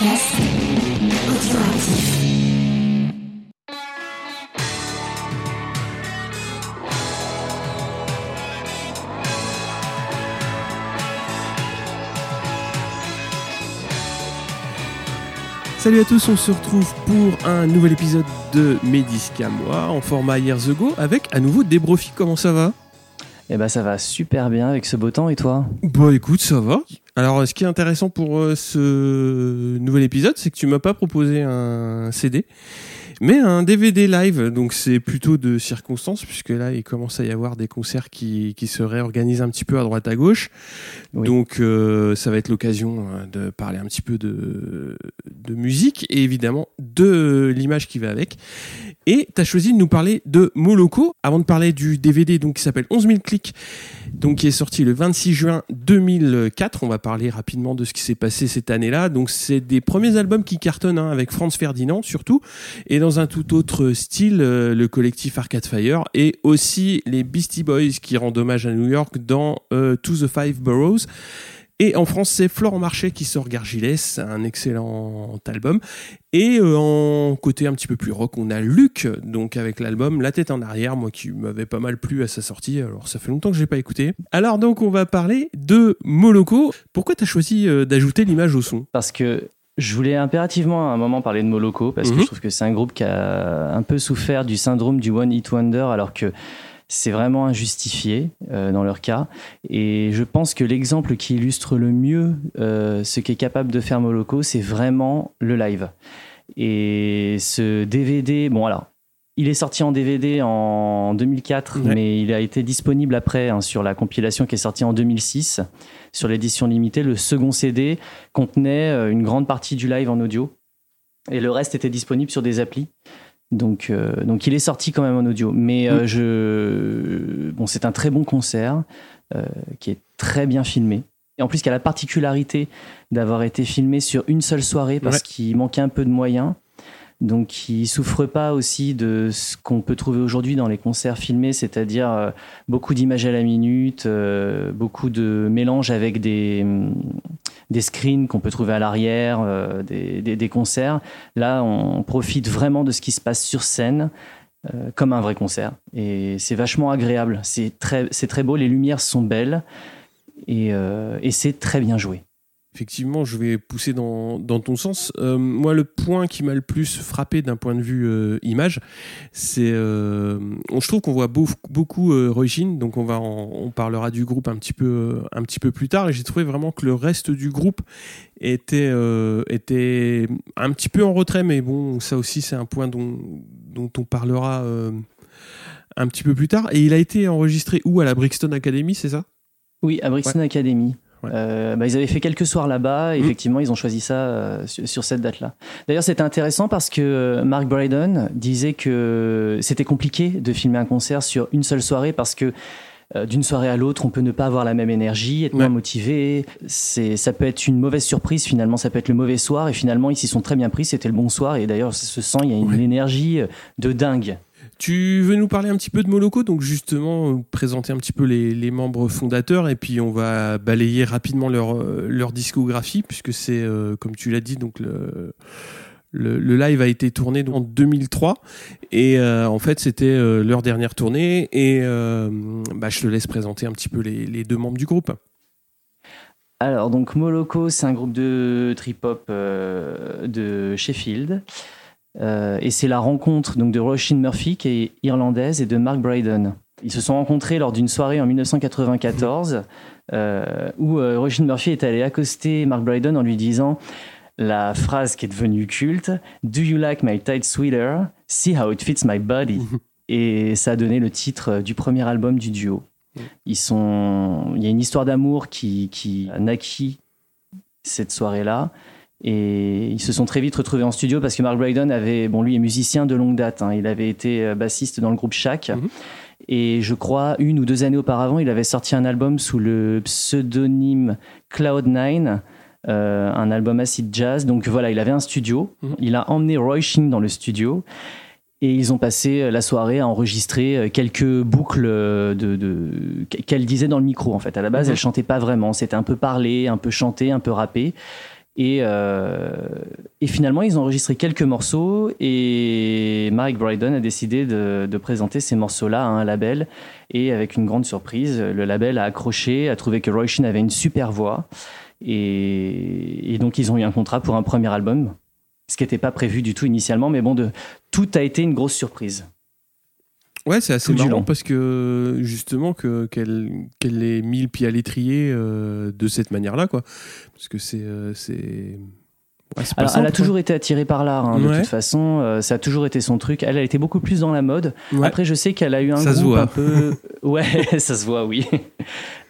Salut à tous, on se retrouve pour un nouvel épisode de à moi en format Years Ago avec à nouveau Débrofi. Comment ça va? Eh ben ça va super bien avec ce beau temps et toi? Bon écoute, ça va. Alors ce qui est intéressant pour euh, ce nouvel épisode, c'est que tu m'as pas proposé un CD, mais un DVD live. Donc c'est plutôt de circonstance puisque là il commence à y avoir des concerts qui, qui se réorganisent un petit peu à droite à gauche. Oui. Donc euh, ça va être l'occasion euh, de parler un petit peu de, de musique et évidemment de l'image qui va avec. Et tu as choisi de nous parler de Moloko avant de parler du DVD donc qui s'appelle 11 000 clics donc qui est sorti le 26 juin 2004. On va parler rapidement de ce qui s'est passé cette année-là. Donc c'est des premiers albums qui cartonnent hein, avec Franz Ferdinand surtout et dans un tout autre style euh, le collectif Arcade Fire et aussi les Beastie Boys qui rendent hommage à New York dans euh, To the Five Boroughs. Et en France, c'est Florent Marchais qui sort Gargilès, un excellent album. Et euh, en côté un petit peu plus rock, on a Luc, donc avec l'album La tête en arrière, moi qui m'avait pas mal plu à sa sortie. Alors ça fait longtemps que je l'ai pas écouté. Alors donc on va parler de Moloko. Pourquoi t'as choisi d'ajouter l'image au son? Parce que je voulais impérativement à un moment parler de Moloko parce Mhm. que je trouve que c'est un groupe qui a un peu souffert du syndrome du One Hit Wonder alors que c'est vraiment injustifié euh, dans leur cas. Et je pense que l'exemple qui illustre le mieux euh, ce qu'est capable de faire Moloko, c'est vraiment le live. Et ce DVD, bon alors, il est sorti en DVD en 2004, Ouais. mais il a été disponible après hein, sur la compilation qui est sortie en 2006, sur l'édition limitée. Le second CD contenait euh, une grande partie du live en audio, et le reste était disponible sur des applis. Donc, euh, donc il est sorti quand même en audio. Mais euh, je... bon, c'est un très bon concert euh, qui est très bien filmé. Et en plus, qui a la particularité d'avoir été filmé sur une seule soirée parce Ouais. qu'il manquait un peu de moyens. Donc, il souffre pas aussi de ce qu'on peut trouver aujourd'hui dans les concerts filmés, c'est-à-dire euh, beaucoup d'images à la minute, euh, beaucoup de mélange avec des, hum, des screens qu'on peut trouver à l'arrière euh, des, des- concerts. Là, on profite vraiment de ce qui se passe sur scène. comme un vrai concert et c'est vachement agréable c'est très très beau les lumières sont belles et, et c'est très bien joué Effectivement, je vais pousser dans, dans ton sens. Euh, moi, le point qui m'a le plus frappé d'un point de vue euh, image, c'est, euh, je trouve qu'on voit beau- beaucoup Sheen, donc on va, en- on parlera du groupe un petit peu, un petit peu plus tard. Et j'ai trouvé vraiment que le reste du groupe était, était un petit peu en retrait, mais bon, ça aussi, c'est un point dont, dont on parlera un petit peu plus tard. Et il a été enregistré où? À la Brixton Academy, c'est ça? Oui, à Brixton Academy. Ouais. Euh, bah, ils avaient fait quelques soirs là-bas. et Mhm. Effectivement, ils ont choisi ça euh, sur, sur cette date-là. D'ailleurs, c'était intéressant parce que euh, Mark Brydon disait que c'était compliqué de filmer un concert sur une seule soirée parce que euh, d'une soirée à l'autre, on peut ne pas avoir la même énergie, être Ouais. moins motivé. C'est, ça peut être une mauvaise surprise. Finalement, ça peut être le mauvais soir. Et finalement, ils s'y sont très bien pris. C'était le bon soir. Et d'ailleurs, ça se sent. Il y a une Ouais. énergie euh, de dingue. Tu veux nous parler un petit peu de Moloko, donc justement euh, présenter un petit peu les, membres fondateurs et puis on va balayer rapidement leur, euh, leur discographie puisque c'est, euh, comme tu l'as dit, donc le, le, live a été tourné en 2003 et en fait c'était leur dernière tournée et bah, je te laisse présenter un petit peu les, les deux membres du groupe. Alors, donc Moloko, c'est un groupe de trip-hop de Sheffield. Euh, et c'est la rencontre donc, de Roisin Murphy, qui est irlandaise, et de Mark Brydon. Ils se sont rencontrés lors d'une soirée en 1994 euh, où euh, Roisin Murphy est allé accoster Mark Brydon en lui disant la phrase qui est devenue culte Do you like my tight sweater? See how it fits my body. Et ça a donné le titre du premier album du duo. Ils sont, il y a une histoire d'amour qui, qui a naquit cette soirée-là. Et ils se sont très vite retrouvés en studio parce que Mark Brydon avait, bon, lui est musicien de longue date. hein. il avait été euh, bassiste dans le groupe Shack. Mhm. Et je crois, une ou deux années auparavant, il avait sorti un album sous le pseudonyme Cloud9, euh, un album acid jazz. Donc voilà, il avait un studio. Mhm. Il a emmené Roy Sheen dans le studio. Et ils ont passé euh, la soirée à enregistrer quelques boucles de, de- qu'elle disait dans le micro. En fait, à la base, Mhm. elle chantait pas vraiment. C'était un peu parlé, un peu chanté, un peu rappé. Et, euh, et finalement, ils ont enregistré quelques morceaux et Mark Brydon a décidé de, de présenter ces morceaux-là à un label. Et avec une grande surprise, le label a accroché, a trouvé que Roy Sheen avait une super voix. Et, et donc, ils ont eu un contrat pour un premier album, ce qui n'était pas prévu du tout initialement. Mais bon, de, tout a été une grosse surprise. Ouais, c'est assez marrant parce que justement que qu'elle qu'elle ait mis le pied à l'étrier euh, de cette manière-là, quoi. Parce que c'est euh, c'est ouais, elle a toujours été attirée par l'art, hein, de Ouais. toute façon. euh, ça a toujours été son truc. Elle, elle était beaucoup plus dans la mode. Ouais. Après, je sais qu'elle a eu un Ça se groupe voit. un peu. Ouais, ça se voit, oui.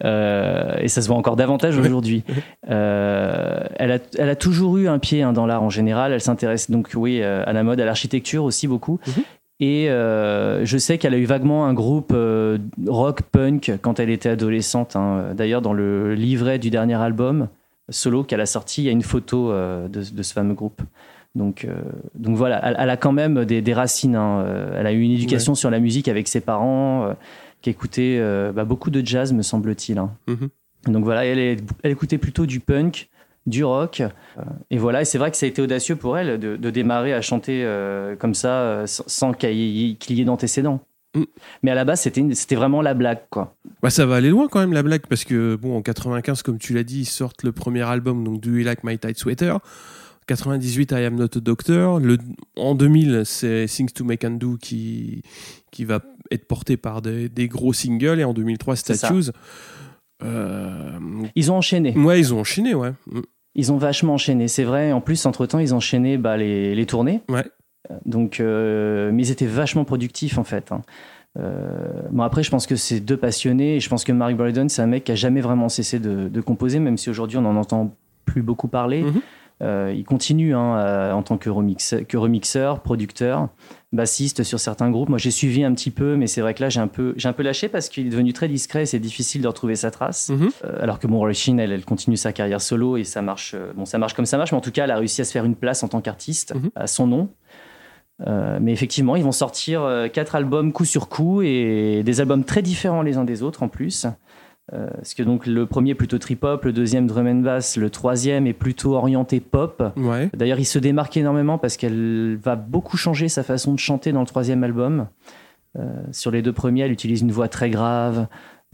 Euh, et ça se voit encore davantage Ouais. aujourd'hui. Euh, elle, a, elle a toujours eu un pied hein, dans l'art en général. Elle s'intéresse donc, oui, euh, à la mode, à l'architecture aussi beaucoup. Mhm. Et euh, je sais qu'elle a eu vaguement un groupe euh, rock punk quand elle était adolescente. hein. D'ailleurs, dans le livret du dernier album solo qu'elle a sorti, il y a une photo euh, de, de ce fameux groupe. Donc, donc voilà, elle, elle a quand même des, des racines. hein. Elle a eu une éducation sur la musique avec ses parents, qui écoutaient bah, beaucoup de jazz, me semble-t-il. hein. Mhm. Donc voilà, elle écoutait plutôt du punk, du rock. euh, et voilà, et c'est vrai que ça a été audacieux pour elle de, de démarrer à chanter euh, comme ça, euh, sans, qu'il y, ait- qu'il y ait d'antécédents. Mm. Mais à la base, c'était vraiment la blague, quoi. Bah, ça va aller loin quand même la blague parce que bon en 95 comme tu l'as dit ils sortent le premier album donc Do You Like My Tight Sweater. En 98 I Am Not a Doctor. Le, en 2000 c'est Things to Make and Do qui qui va être porté par des, des gros singles et en 2003 C'est ça. Statues. Euh, Ils ont enchaîné. ouais ils ont enchaîné ouais. Mm. Ils ont vachement enchaîné, c'est vrai. En plus, entre-temps, ils enchaînaient bah, les, les tournées. Ouais. Donc, euh, mais ils étaient vachement productifs, en fait. hein. Euh, bon, après, je pense que c'est deux passionnés. Et je pense que Mark Brydon, c'est un mec qui a jamais vraiment cessé de, de composer, même si aujourd'hui, on n'en entend plus beaucoup parler. Mhm. Euh, il continue hein, en tant que, remix- que remixeur, producteur, bassiste sur certains groupes. Moi, j'ai suivi un petit peu, mais c'est vrai que là, j'ai un peu, j'ai un peu lâché parce qu'il est devenu très discret et c'est difficile de retrouver sa trace. Mhm. Euh, alors que bon, Sheen, elle, elle continue sa carrière solo et ça marche. euh, bon, ça marche comme ça marche, mais en tout cas, elle a réussi à se faire une place en tant qu'artiste Mhm. à son nom. Euh, mais effectivement, ils vont sortir quatre albums coup sur coup et des albums très différents les uns des autres en plus. Euh, parce que donc le premier est plutôt trip-hop, le deuxième drum and bass, le troisième est plutôt orienté pop. Ouais. D'ailleurs, il se démarque énormément parce qu'elle va beaucoup changer sa façon de chanter dans le troisième album. Euh, sur les deux premiers, elle utilise une voix très grave,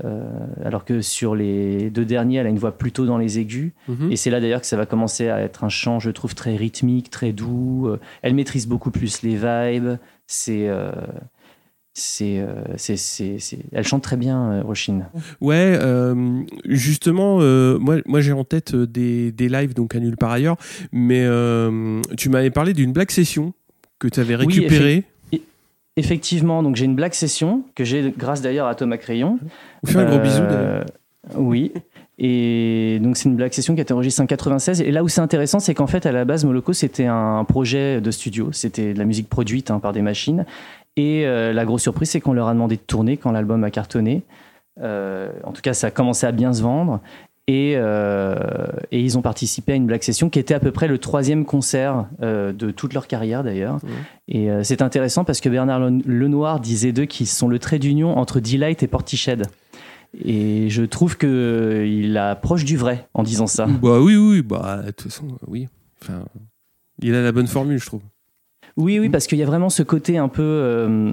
euh, alors que sur les deux derniers, elle a une voix plutôt dans les aigus. Mhm. Et c'est là d'ailleurs que ça va commencer à être un chant, je trouve, très rythmique, très doux. Euh, Elle maîtrise beaucoup plus les vibes. C'est. Euh, c'est, c'est, c'est, c'est- Elle chante très bien, euh, Roshin. Ouais, euh, justement, euh, moi, moi j'ai en tête des, des lives donc à nulle part ailleurs, mais euh, tu m'avais parlé d'une black session que tu avais Oui, récupérée. Effectivement, donc j'ai une black session que j'ai grâce d'ailleurs à Thomas Crayon. On fait un gros bisou d'ailleurs. Oui. Et donc c'est une black session qui a été enregistrée en 96. Et là où c'est intéressant, c'est qu'en fait à la base Moloko c'était un projet de studio, c'était de la musique produite hein, par des machines. Et euh, la grosse surprise, c'est qu'on leur a demandé de tourner quand l'album a cartonné. Euh, en tout cas, ça a commencé à bien se vendre. Et, euh, et ils ont participé à une Black Session qui était à peu près le troisième concert euh, de toute leur carrière d'ailleurs. Et euh, c'est intéressant parce que Bernard Le- Lenoir disait d'eux qu'ils sont le trait d'union entre Delight et Portiched. Et je trouve qu'il approche du vrai en disant ça. Bah oui, oui, bah de toute façon, oui. Enfin, il a la bonne formule, je trouve. Oui, oui, parce qu'il y a vraiment ce côté un peu euh,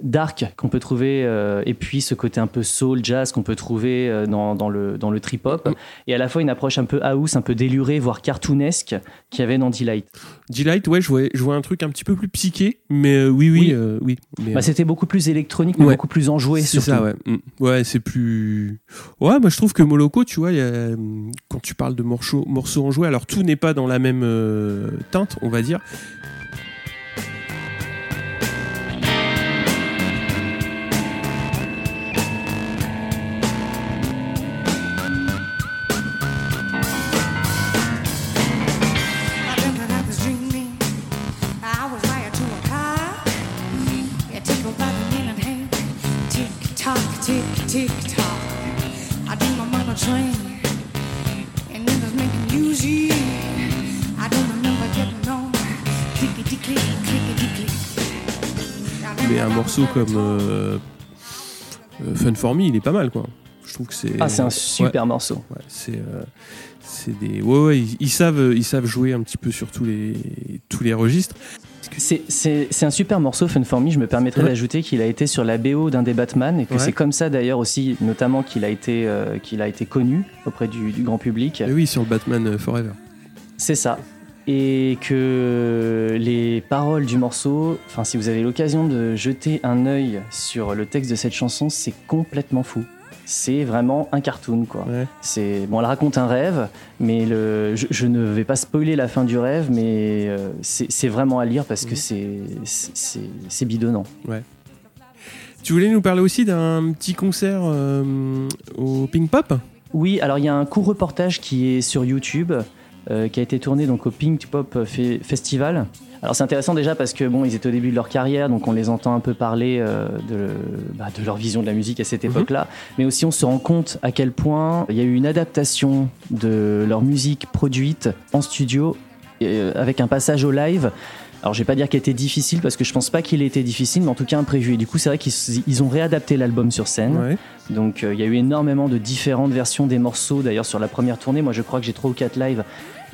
dark qu'on peut trouver, euh, et puis ce côté un peu soul, jazz qu'on peut trouver euh, dans, dans le, dans le trip-hop, et à la fois une approche un peu house, un peu délurée, voire cartoonesque, qu'il y avait dans Delight. Delight, ouais, je vois, je vois un truc un petit peu plus psyché, mais oui, oui, Oui. oui. Mais, Bah, C'était beaucoup plus électronique, mais Ouais. beaucoup plus enjoué, c'est surtout. ça, ouais. Mm. Ouais, c'est plus. Ouais, moi je trouve que Moloko, tu vois, il y a, quand tu parles de morceaux, morceaux enjoués, alors tout n'est pas dans la même teinte, on va dire. Comme euh, euh, Fun for Me, il est pas mal, quoi. Je trouve que c'est. Ah, c'est un Ouais. super morceau. Ouais, c'est euh, c'est des ouais, ouais ils, ils savent ils savent jouer un petit peu sur tous les tous les registres. C'est- un super morceau, Fun For Me. Je me permettrai Ouais. d'ajouter qu'il a été sur la BO d'un des Batman et que Ouais. c'est comme ça d'ailleurs aussi, notamment qu'il a, été, euh, qu'il a été connu auprès du, du grand public. Et oui sur le Batman euh, Forever. C'est ça. Et que les paroles du morceau, enfin, si vous avez l'occasion de jeter un œil sur le texte de cette chanson, c'est complètement fou. C'est vraiment un cartoon, quoi. Ouais. C'est bon, elle raconte un rêve, mais le, je, je ne vais pas spoiler la fin du rêve, mais euh, c'est vraiment à lire parce que Mhm. c'est bidonnant. Tu voulais nous parler aussi d'un petit concert euh, au Pink Pop? Oui, alors il y a un court reportage qui est sur YouTube, euh, qui a été tourné donc au Pink Pop Fe- Festival. Alors c'est intéressant déjà parce que bon, ils étaient au début de leur carrière, donc on les entend un peu parler euh, de, bah, de leur vision de la musique à cette Mhm. époque-là, mais aussi on se rend compte à quel point il y a eu une adaptation de leur musique produite en studio euh, avec un passage au live. Alors je vais pas dire qu'il était difficile parce que je pense pas qu'il ait été difficile, mais en tout cas imprévu. Et du coup c'est vrai qu'ils ont réadapté l'album sur scène. Ouais. Donc euh, il y a eu énormément de différentes versions des morceaux. D'ailleurs sur la première tournée, moi je crois que j'ai trois ou quatre lives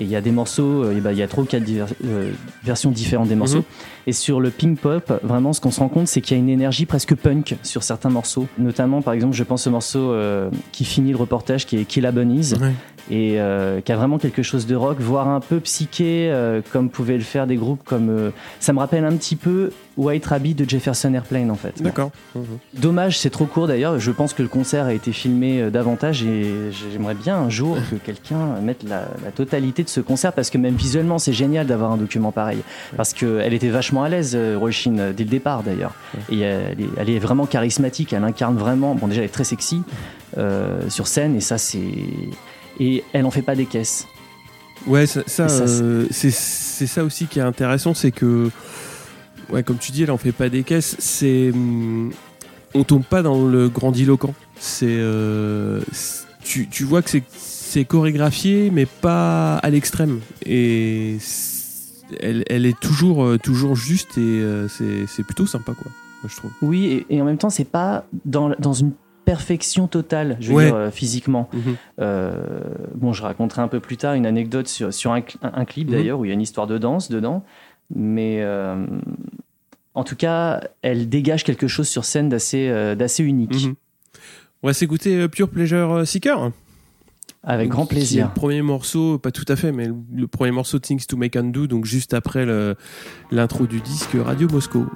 et il y a des morceaux, euh, et ben, il y a trois ou quatre diver- euh, versions différentes des morceaux. Mhm. Et sur le Pink Pop, vraiment ce qu'on se rend compte, c'est qu'il y a une énergie presque punk sur certains morceaux. Notamment par exemple, je pense au morceau euh, qui finit le reportage, qui est Kill a Bunnies Ouais. et euh, qui a vraiment quelque chose de rock, voire un peu psyché, euh, comme pouvaient le faire des groupes comme. euh, ça me rappelle un petit peu White Rabbit de Jefferson Airplane en fait. D'accord. Mhm. Dommage, c'est trop court d'ailleurs. Je pense que le concert a été filmé euh, davantage et j'aimerais bien un jour que quelqu'un mette la, la totalité de ce concert parce que même visuellement, c'est génial d'avoir un document pareil. Parce qu'elle était vachement à l'aise, euh, Roisin, euh, dès le départ d'ailleurs. Et elle est, elle est vraiment charismatique, elle incarne vraiment. Bon, déjà, elle est très sexy euh, sur scène et ça, c'est. Et elle en fait pas des caisses. Ouais, ça, ça, Et ça, c'est- euh, ça aussi qui est intéressant, c'est que, ouais, comme tu dis, elle en fait pas des caisses. C'est, hum, on tombe pas dans le grandiloquent. C'est, euh, tu, tu vois que c'est c'est chorégraphié, mais pas à l'extrême. Et elle, elle est toujours euh, toujours juste et euh, c'est plutôt sympa, quoi. Moi, je trouve. Oui, et, et en même temps, c'est pas dans, dans une perfection totale, je veux Ouais. dire, euh, physiquement. Mhm. Bon, je raconterai un peu plus tard une anecdote sur, sur un, cl- un clip Mhm. d'ailleurs où il y a une histoire de danse dedans. Mais en tout cas, elle dégage quelque chose sur scène d'assez unique. Mhm. On va s'écouter Pure Pleasure Seeker. Avec grand plaisir. le premier morceau, pas tout à fait, mais le, le premier morceau Things to Make and Do, donc juste après l'intro du disque Radio Moscow.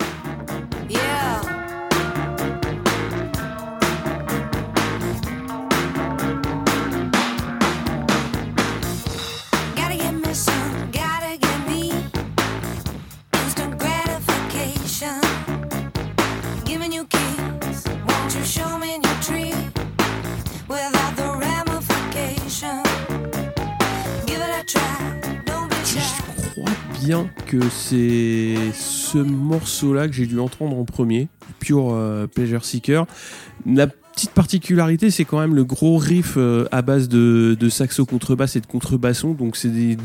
Que c'est ce morceau-là que j'ai dû entendre en premier, Pure euh, Pleasure Seeker. La petite particularité, c'est quand même le gros riff euh, à base de, de saxo contrebasse et de contrebasson, donc c'est des,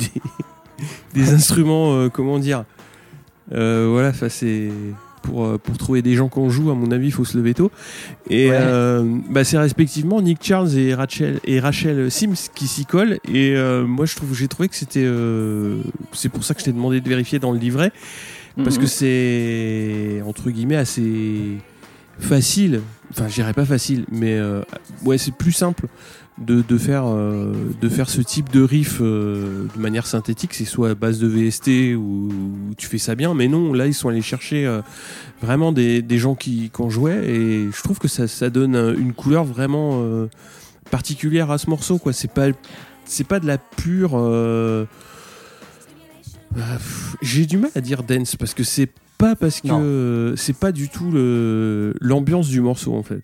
instruments, euh, comment dire, voilà, ça c'est pour, euh, pour trouver des gens qui en jouent, à mon avis, il faut se lever tôt. Et Ouais. euh, bah, c'est respectivement Nick Charles et Rachel, et Rachel Sims qui s'y collent. Et euh, moi, je trouve, j'ai trouvé que c'était. euh, c'est pour ça que je t'ai demandé de vérifier dans le livret. Parce Mhm. que c'est, entre guillemets, assez facile. Enfin, je dirais pas facile, mais ouais, c'est plus simple de, de, faire, euh, de faire ce type de riff euh, de manière synthétique. C'est soit à base de VST ou, ou tu fais ça bien. Mais non, là, ils sont allés chercher euh, vraiment des, des gens qui, qui en jouaient. Et je trouve que ça, ça donne une couleur vraiment particulière à ce morceau. quoi. C'est pas, c'est pas de la pure. J'ai du mal à dire dance parce que c'est pas parce que c'est pas du tout le- l'ambiance du morceau en fait.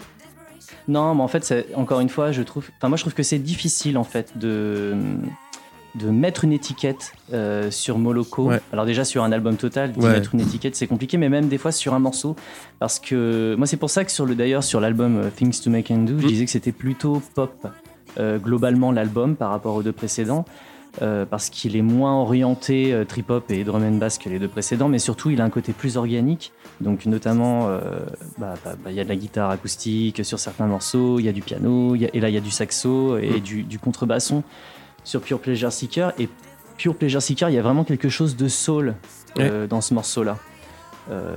Non, mais en fait, c'est- encore une fois, je trouve. Enfin, moi, je trouve que c'est difficile en fait de de mettre une étiquette euh, sur Moloko. Ouais. Alors déjà sur un album total, Ouais. mettre une étiquette c'est compliqué, mais même des fois sur un morceau, parce que moi c'est pour ça que sur le d'ailleurs sur l'album euh, Things to Make and Do, je Mm. disais que c'était plutôt pop euh, globalement l'album par rapport aux deux précédents. euh, parce qu'il est moins orienté euh, trip-hop et drum and bass que les deux précédents, mais surtout il a un côté plus organique. Donc notamment, euh, bah, bah, bah, il y a de la guitare acoustique sur certains morceaux, il y a du piano, il y a- et là il y a du saxo et Mm. du, du contrebasson sur Pure Pleasure Seeker. Et Pure Pleasure Seeker, il y a vraiment quelque chose de soul euh, dans ce morceau-là. Euh,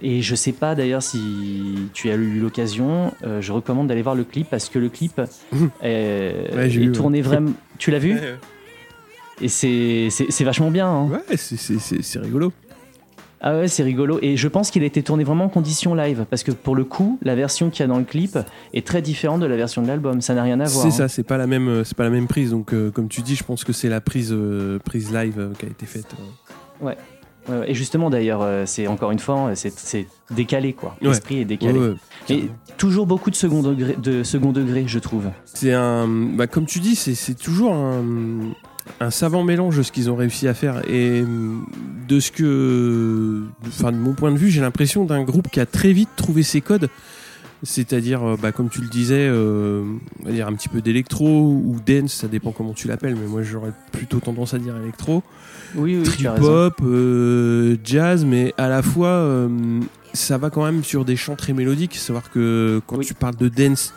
et je sais pas d'ailleurs si tu as eu l'occasion, je recommande d'aller voir le clip parce que le clip est, Ouais, j'ai est vu, ouais. tourné vraiment. Tu l'as vu? Et c'est vachement bien. hein. ouais, c'est rigolo. Ah ouais, c'est rigolo. Et je pense qu'il a été tourné vraiment en condition live parce que pour le coup, la version qu'il y a dans le clip est très différente de la version de l'album. Ça n'a rien à voir. C'est hein. ça, c'est pas la même, euh, pas la même prise. Donc, euh, comme tu dis, je pense que c'est la prise, euh, prise live euh, qui a été faite. Ouais. Et justement, d'ailleurs, c'est encore une fois, c'est décalé quoi. Ouais. L'esprit est décalé. Ouais, carrément. toujours beaucoup de second degré, de second degré, je trouve. C'est un, bah, comme tu dis, c'est toujours un, un savant mélange de ce qu'ils ont réussi à faire et hum, de ce que, enfin de mon point de vue, j'ai l'impression d'un groupe qui a très vite trouvé ses codes. C'est-à-dire, euh, bah, comme tu le disais, euh, on va dire un petit peu d'électro ou dance, ça dépend comment tu l'appelles, mais moi j'aurais plutôt tendance à dire électro. Oui, oui, trip-hop, euh, jazz, mais à la fois, euh, ça va quand même sur des chants très mélodiques. Savoir que quand Oui. tu parles de dance,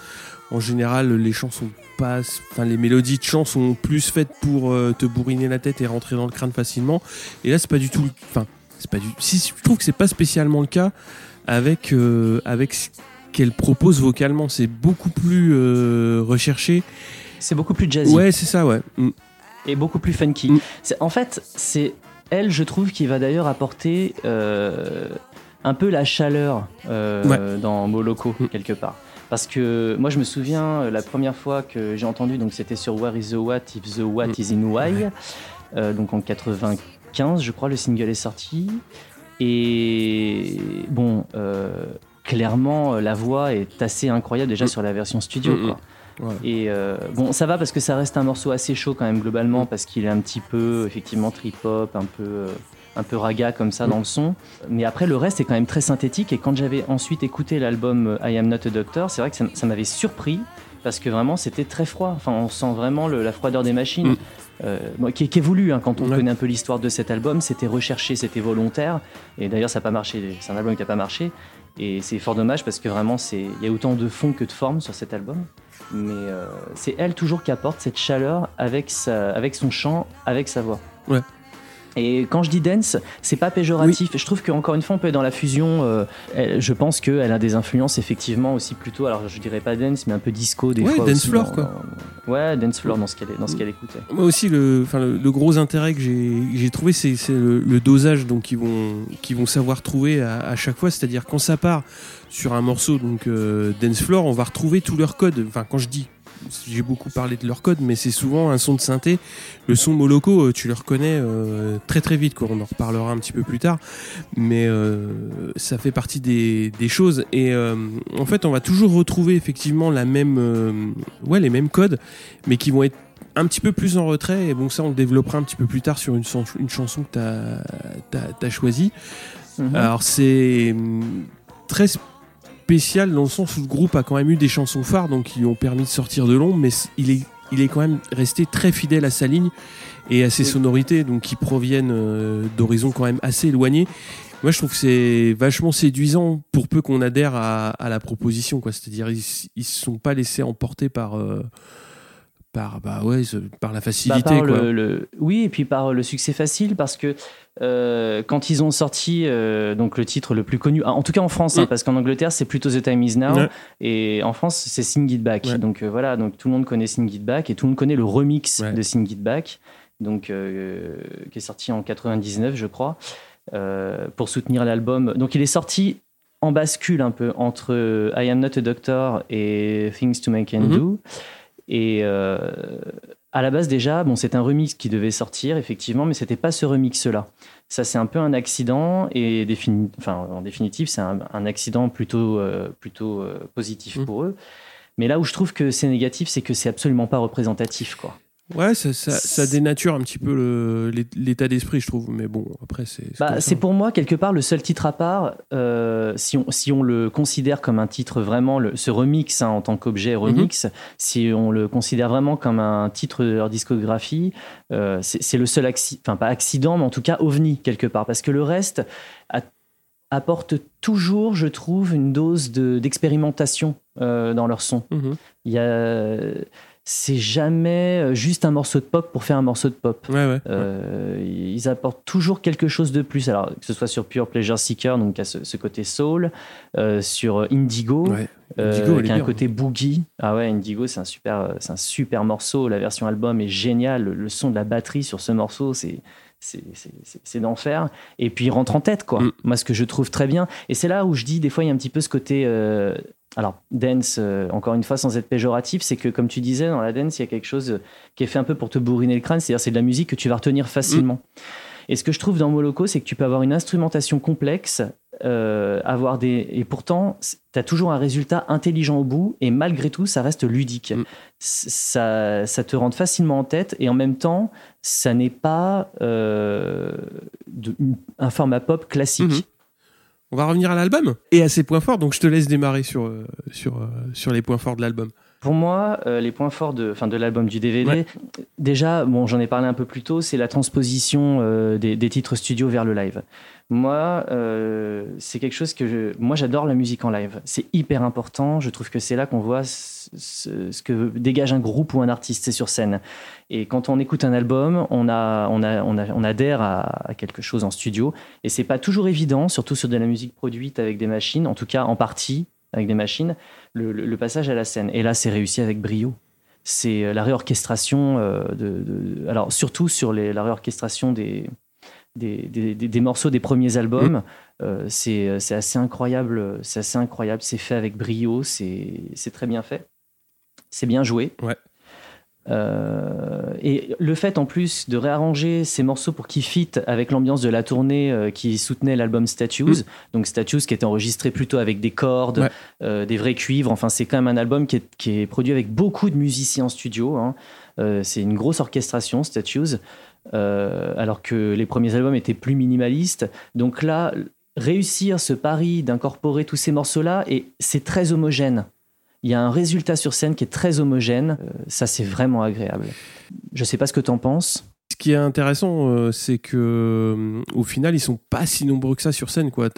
en général, les chants sont pas, enfin, les mélodies de chants sont plus faites pour euh, te bourriner la tête et rentrer dans le crâne facilement. Et là, c'est pas du tout, enfin, c'est pas du, si je trouve que c'est pas spécialement le cas avec euh, avec ce qu'elle propose vocalement. C'est beaucoup plus euh, recherché. C'est beaucoup plus jazzy Ouais, c'est ça, ouais. Mm. et beaucoup plus funky. Mm. En fait, c'est elle, je trouve, qui va d'ailleurs apporter un peu la chaleur dans Moloko, Mm. quelque part. Parce que moi, je me souviens, euh, la première fois que j'ai entendu, donc c'était sur Where is the What if the What Mm. is in Why, euh, donc en 95, je crois, le single est sorti. Et bon, euh, clairement, la voix est assez incroyable déjà Mm. sur la version studio. Mm, quoi. Ouais. Et euh, bon, ça va parce que ça reste un morceau assez chaud quand même globalement parce qu'il est un petit peu effectivement trip hop, un peu un peu raga comme ça dans le son. Mais après le reste est quand même très synthétique et quand j'avais ensuite écouté l'album euh, I Am Not a Doctor, c'est vrai que ça, ça m'avait surpris parce que vraiment c'était très froid. Enfin, on sent vraiment le- la froideur des machines. Mm. Euh, qui, est- qui est voulu hein, quand on Ouais. connaît un peu l'histoire de cet album, c'était recherché, c'était volontaire, et d'ailleurs ça n'a pas marché, c'est un album qui n'a pas marché, et c'est fort dommage parce que vraiment il y a autant de fond que de forme sur cet album, mais euh, c'est elle toujours qui apporte cette chaleur avec, sa, avec son chant, avec sa voix. Ouais. Et quand je dis dance, c'est pas péjoratif. Je trouve qu'encore une fois, on peut être dans la fusion. euh, elle- je pense qu'elle a des influences effectivement aussi plutôt. Alors je dirais pas dance, mais un peu disco des Ouais, fois. dance floor, dans- quoi. dans- ouais, dance floor dans ce qu'elle dans ce qu'elle écoutait. Moi aussi, le, enfin, le, le gros intérêt que j'ai trouvé, c'est le, le dosage donc qu'ils vont, qu'ils vont savoir trouver à, à chaque fois. C'est-à-dire quand ça part sur un morceau donc euh, dance floor, on va retrouver tous leurs codes. Enfin, quand je dis, j'ai beaucoup parlé de leurs codes, mais c'est souvent un son de synthé. Le son Moloko, euh, tu le reconnais euh, très très vite. Quoi. On en reparlera un petit peu plus tard, mais euh, ça fait partie des, des choses. Et euh, en fait, on va toujours retrouver effectivement la même, ouais, les mêmes codes, mais qui vont être un petit peu plus en retrait. Et bon, ça, on le développera un petit peu plus tard sur une, chan- une chanson que tu as, choisie. Mhm. Alors, c'est hum, très spécial dans le sens où le groupe a quand même eu des chansons phares, donc qui lui ont permis de sortir de l'ombre, mais il est, il est quand même resté très fidèle à sa ligne et à ses Oui. sonorités, donc qui proviennent euh, d'horizons quand même assez éloignés. Moi, je trouve que c'est vachement séduisant pour peu qu'on adhère à, à la proposition, quoi. C'est-à-dire, ils, ils se sont pas laissés emporter par, euh, par, bah ouais, par la Bah, facilité, par quoi. le, le- oui, et puis par le succès facile, parce que euh, quand ils ont sorti euh, donc le titre le plus connu, ah, en tout cas en France, hein, Mm. parce qu'en Angleterre c'est plutôt The Time Is Now, Ouais. et en France c'est Sing It Back. Ouais. Donc euh, voilà, donc tout le monde connaît Sing It Back et tout le monde connaît le remix Ouais. de Sing It Back, donc euh, qui est sorti en 99, je crois, euh, pour soutenir l'album. Donc il est sorti en bascule un peu entre I Am Not a Doctor et Things to Make and Mhm. Do. Et euh, à la base déjà, bon, c'est un remix qui devait sortir effectivement, mais c'était pas ce remix-là. Ça, c'est un peu un accident et défini- enfin, en définitive, c'est un, un accident plutôt, euh, plutôt euh, positif Mm. pour eux. Mais là où je trouve que c'est négatif, c'est que c'est absolument pas représentatif, quoi. Ouais, ça, ça, ça dénature un petit peu l'état d'esprit, je trouve. Mais bon, après, c'est. c'est Bah, c'est pour moi quelque part le seul titre à part, euh, si, on, si on le considère comme un titre vraiment, le, ce remix hein, en tant qu'objet remix, si on le considère vraiment comme un titre de leur discographie, euh, c'est le seul accident, enfin pas accident, mais en tout cas ovni quelque part, parce que le reste a- apporte toujours, je trouve, une dose de- d'expérimentation euh, dans leur son. Mhm. Il y a, c'est jamais euh, juste un morceau de pop pour faire un morceau de pop. Ouais, ouais. Euh, ils apportent toujours quelque chose de plus. Alors que ce soit sur Pure Pleasure Seeker, donc à ce, ce côté soul, euh, sur Indigo, euh, Indigo, qui a un bien. côté boogie. Ah ouais, Indigo, c'est un super, c'est un super morceau. La version album est géniale. Le, le son de la batterie sur ce morceau, c'est c'est- c'est c'est- c'est d'enfer. Et puis il rentre en tête, quoi. Mm. Moi, ce que je trouve très bien. Et c'est là où je dis, des fois, il y a un petit peu ce côté. Alors, dance, euh, encore une fois, sans être péjoratif, c'est que, comme tu disais, dans la dance, il y a quelque chose euh, qui est fait un peu pour te bourriner le crâne. C'est-à-dire, c'est de la musique que tu vas retenir facilement. Et ce que je trouve dans Moloko, c'est que tu peux avoir une instrumentation complexe, euh, avoir des et pourtant tu as toujours un résultat intelligent au bout et malgré tout ça reste ludique. Mm. Ça, ça te rentre facilement en tête et en même temps ça n'est pas euh, de- un format pop classique. Mhm. On va revenir à l'album et à ses points forts. Donc, je te laisse démarrer sur, euh, euh, sur les points forts de l'album. Pour moi, euh, les points forts de, enfin, de l'album du DVD, Ouais. déjà, bon, j'en ai parlé un peu plus tôt, c'est la transposition euh, des, des titres studio vers le live. Moi, euh, c'est quelque chose que je, moi, j'adore la musique en live. C'est hyper important. Je trouve que c'est là qu'on voit ce, ce- ce que dégage un groupe ou un artiste, c'est sur scène. Et quand on écoute un album, on a, on a, on a, on adhère à, à quelque chose en studio. Et c'est pas toujours évident, surtout sur de la musique produite avec des machines, en tout cas en partie avec des machines, le, le- le passage à la scène. Et là, c'est réussi avec brio. C'est euh, la réorchestration euh, de, de- alors surtout sur les, la réorchestration des des, des, morceaux des premiers albums. Euh, c'est euh, c'est assez incroyable. C'est assez incroyable. C'est fait avec brio. C'est c'est très bien fait. C'est bien joué. Ouais. Euh, et le fait en plus de réarranger ces morceaux pour qu'ils fitent avec l'ambiance de la tournée euh, qui soutenait l'album Statues, Mm. donc Statues qui était enregistré plutôt avec des cordes, Ouais. euh, des vrais cuivres, enfin c'est quand même un album qui est, qui est produit avec beaucoup de musiciens en studio, hein. C'est une grosse orchestration Statues, alors que les premiers albums étaient plus minimalistes, donc là réussir ce pari d'incorporer tous ces morceaux-là, et c'est très homogène. Il y a un résultat sur scène qui est très homogène. Euh, ça, c'est vraiment agréable. Je sais pas ce que tu en penses. Ce qui est intéressant, euh, c'est que euh, au final, ils sont pas si nombreux que ça sur scène. Quoi.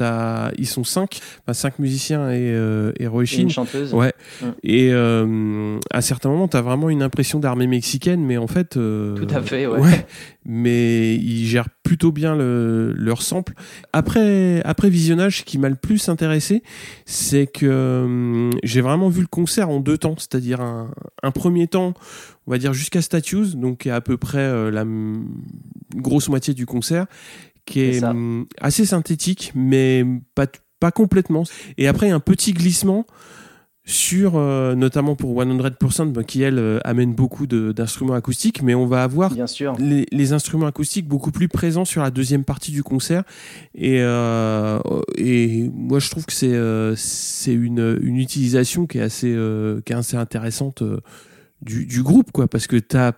Ils sont cinq, cinq musiciens et, euh, et Sheen. Une chanteuse. Ouais. Mm. Et euh, à certains moments, t'as vraiment une impression d'armée mexicaine, mais en fait. euh, Tout à fait, ouais. mais ils gèrent plutôt bien le, leur sample. Après, après visionnage, ce qui m'a le plus intéressé, c'est que j'ai vraiment vu le concert en deux temps, c'est-à-dire un, un premier temps, on va dire jusqu'à Statues, donc qui est à peu près euh, la grosse moitié du concert, qui est assez synthétique, mais pas, pas complètement. Et après, un petit glissement sur, euh, notamment pour 100%, bah, qui elle euh, amène beaucoup d'instruments acoustiques, mais on va avoir Bien sûr. les, les instruments acoustiques beaucoup plus présents sur la deuxième partie du concert et euh, et moi je trouve que c'est une, une utilisation qui est assez qui est assez intéressante du, du groupe quoi parce que t'as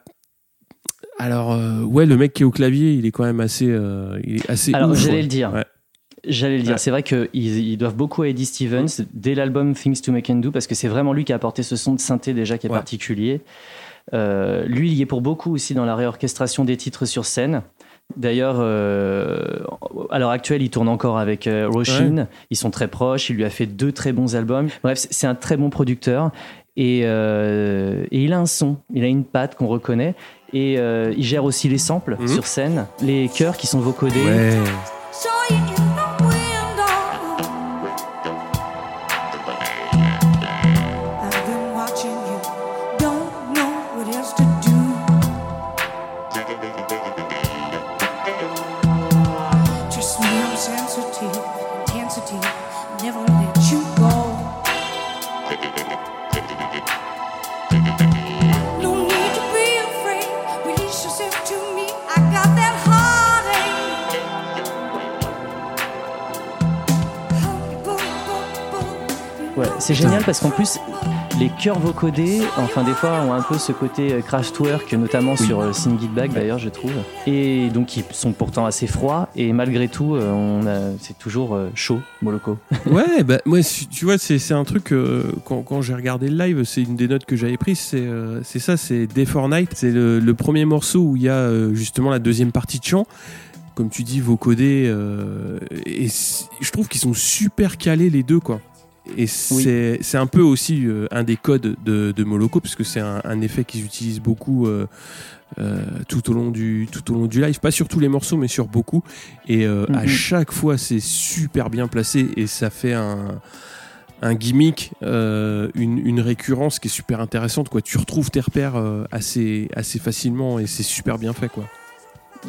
alors euh, ouais le mec qui est au clavier il est quand même assez euh, il est assez Alors, j'allais le dire. Ouais. J'allais le dire. Ouais. C'est vrai qu'ils ils doivent beaucoup à Eddie Stevens dès l'album Things to Make and Do parce que c'est vraiment lui qui a apporté ce son de synthé déjà qui est Ouais. particulier. Euh, lui, il y est pour beaucoup aussi dans la réorchestration des titres sur scène. D'ailleurs, euh, à l'heure actuelle, il tourne encore avec euh, Roshin. Ils sont très proches. Il lui a fait deux très bons albums. Bref, c'est un très bon producteur. Et, euh, et il a un son, il a une patte qu'on reconnaît. Et euh, il gère aussi les samples Mhm. sur scène, les chœurs qui sont vocodés. ouais Ouais, c'est génial parce qu'en plus, les chœurs vocodés, enfin des fois, ont un peu ce côté euh, Kraftwerk, notamment sur euh, Sing It Back d'ailleurs, je trouve. Et donc ils sont pourtant assez froids, et malgré tout, euh, on a- c'est toujours euh, chaud, Moloko. Ouais, bah moi, tu vois, c'est c'est un truc euh, quand, quand j'ai regardé le live, c'est une des notes que j'avais prises, c'est euh, c'est ça, c'est Day for Night, c'est le, le premier morceau où il y a euh, justement la deuxième partie de chant. Comme tu dis, vocodé, euh, et je trouve qu'ils sont super calés les deux, quoi. Et c'est c'est un peu aussi euh, un des codes de, de Moloko, parce que c'est un, un effet qu'ils utilisent beaucoup euh, euh, tout, au long du, tout au long du live. Pas sur tous les morceaux, mais sur beaucoup. Et à Mhm. chaque fois, c'est super bien placé et ça fait un, un gimmick, une, une récurrence qui est super intéressante. Quoi. Tu retrouves tes repères assez, assez facilement et c'est super bien fait. Quoi.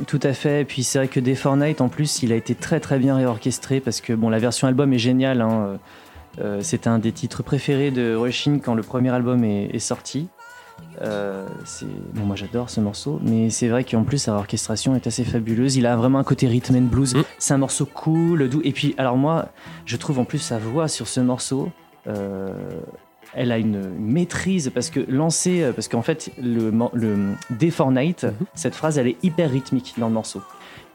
Tout à fait. Et puis c'est vrai que Day for Night, en plus, il a été très très bien réorchestré parce que bon, la version album est géniale. hein. Euh, C'était un des titres préférés de Rushin quand le premier album est, est sorti. Euh, c'est- bon, moi j'adore ce morceau, mais c'est vrai qu'en plus sa orchestration est assez fabuleuse. Il a vraiment un côté rhythm and blues. Mm. C'est un morceau cool, doux. Et puis, alors moi, je trouve en plus sa voix sur ce morceau. euh, elle a une maîtrise parce que lancer, parce qu'en fait, le, le Day for Night, Mhm. cette phrase, elle est hyper rythmique dans le morceau.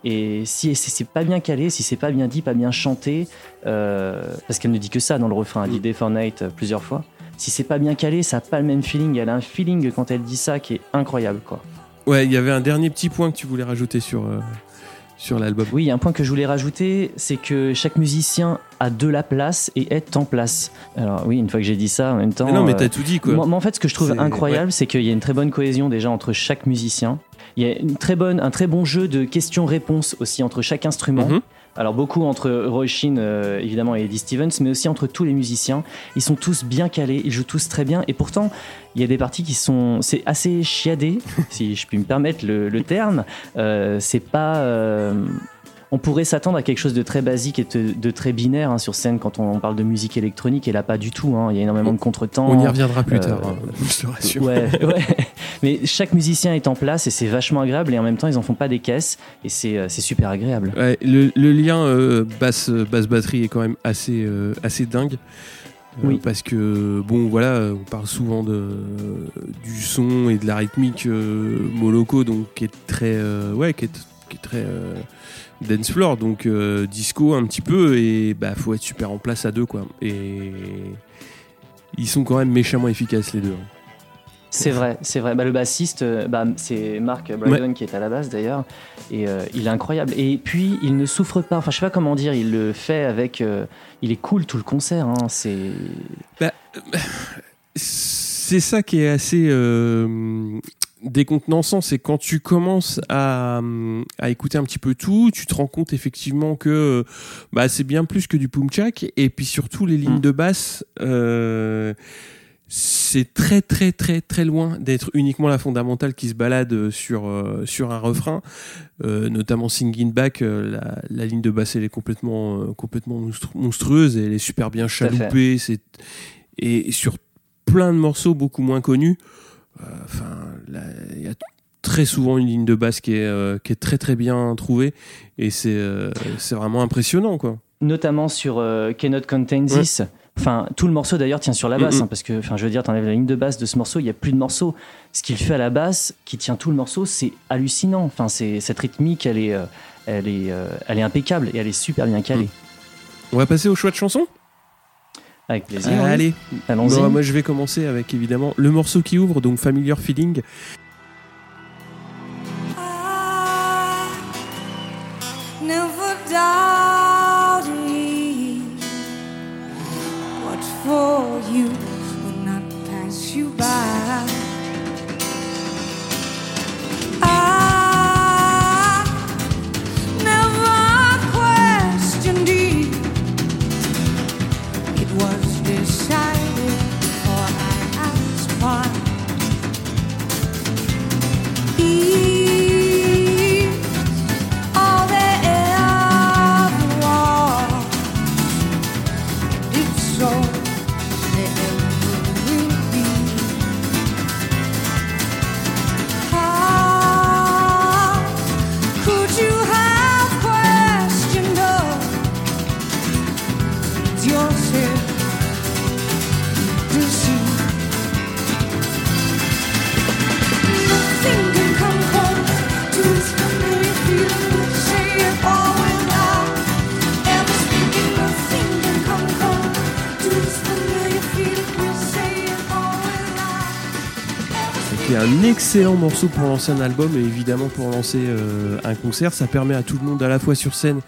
Et si c'est pas bien calé, si c'est pas bien dit, pas bien chanté, euh, parce qu'elle ne dit que ça dans le refrain, elle dit Mm. Day for Night euh, plusieurs fois. Si c'est pas bien calé, ça n'a pas le même feeling. Elle a un feeling quand elle dit ça qui est incroyable, quoi. Ouais, il y avait un dernier petit point que tu voulais rajouter sur, euh, sur l'album. Oui, il y a un point que je voulais rajouter, c'est que chaque musicien a de la place et est en place. Alors oui, une fois que j'ai dit ça, en même temps. Mais non, mais euh, t'as tout dit. Quoi. Moi, en fait, ce que je trouve incroyable, c'est qu'il y a une très bonne cohésion déjà entre chaque musicien. Il y a une très bonne, un très bon jeu de questions-réponses aussi entre chaque instrument. Mhm. Alors beaucoup entre Roy Sheen, euh, évidemment et Eddie Stevens, mais aussi entre tous les musiciens. Ils sont tous bien calés, ils jouent tous très bien. Et pourtant, il y a des parties qui sont, c'est assez chiadé, si je puis me permettre le, le terme. Euh, c'est pas, euh, on pourrait s'attendre à quelque chose de très basique et de, de très binaire hein, sur scène quand on parle de musique électronique. Et là, pas du tout. hein. Il y a énormément de contretemps. On y reviendra plus euh, tard, hein, je te rassure. Ouais, ouais. Mais chaque musicien est en place et c'est vachement agréable et en même temps ils en font pas des caisses et c'est euh, super agréable. Ouais, le, le lien euh, basse, basse batterie est quand même assez, assez dingue. Euh, Oui. Parce que, bon, voilà, on parle souvent de, du son et de la rythmique euh, Moloko, donc qui est très, ouais, qui est, qui est très dance floor, donc euh, disco un petit peu, et bah, faut être super en place à deux, quoi. Et ils sont quand même méchamment efficaces, les deux. hein. C'est vrai, c'est vrai. Bah, le bassiste, euh, bah, c'est Mark Brydon qui est à la basse d'ailleurs et euh, il est incroyable. Et puis il ne souffre pas. Enfin, je sais pas comment dire. Il le fait avec. euh, il est cool tout le concert. hein. C'est. c'est ça qui est assez euh, décontenançant, c'est quand tu commences à, à écouter un petit peu tout, tu te rends compte effectivement que bah, c'est bien plus que du pumchak, et puis surtout les lignes Mm. de basse, euh, c'est très très très très loin d'être uniquement la fondamentale qui se balade sur, euh, sur un refrain, euh, notamment Singing Back, euh, la, la ligne de basse elle est complètement, euh, complètement monstru- monstrueuse, et elle est super bien chaloupée, c'est et sur plein de morceaux beaucoup moins connus. Euh, Enfin, il y a très souvent une ligne de basse qui est, euh, qui est très très bien trouvée et c'est euh, c'est vraiment impressionnant quoi. Notamment sur euh, Cannot Contain This. Enfin, tout le morceau d'ailleurs tient sur la basse, hein, parce que, enfin, je veux dire, t'enlèves la ligne de basse de ce morceau, il y a plus de morceaux. Ce qu'il fait à la basse, qui tient tout le morceau, c'est hallucinant. Enfin, c'est cette rythmique, elle est, euh, elle est, euh, elle est impeccable et elle est super bien calée. On va passer au choix de chanson Avec plaisir. oui. Allez, allons-y. Bon, moi je vais commencer avec évidemment le morceau qui ouvre, donc Familiar Feeling. I never doubted what for you will not pass you by. Un excellent morceau pour lancer un album et évidemment pour lancer euh, un concert. Ça permet à tout le monde, à la fois sur scène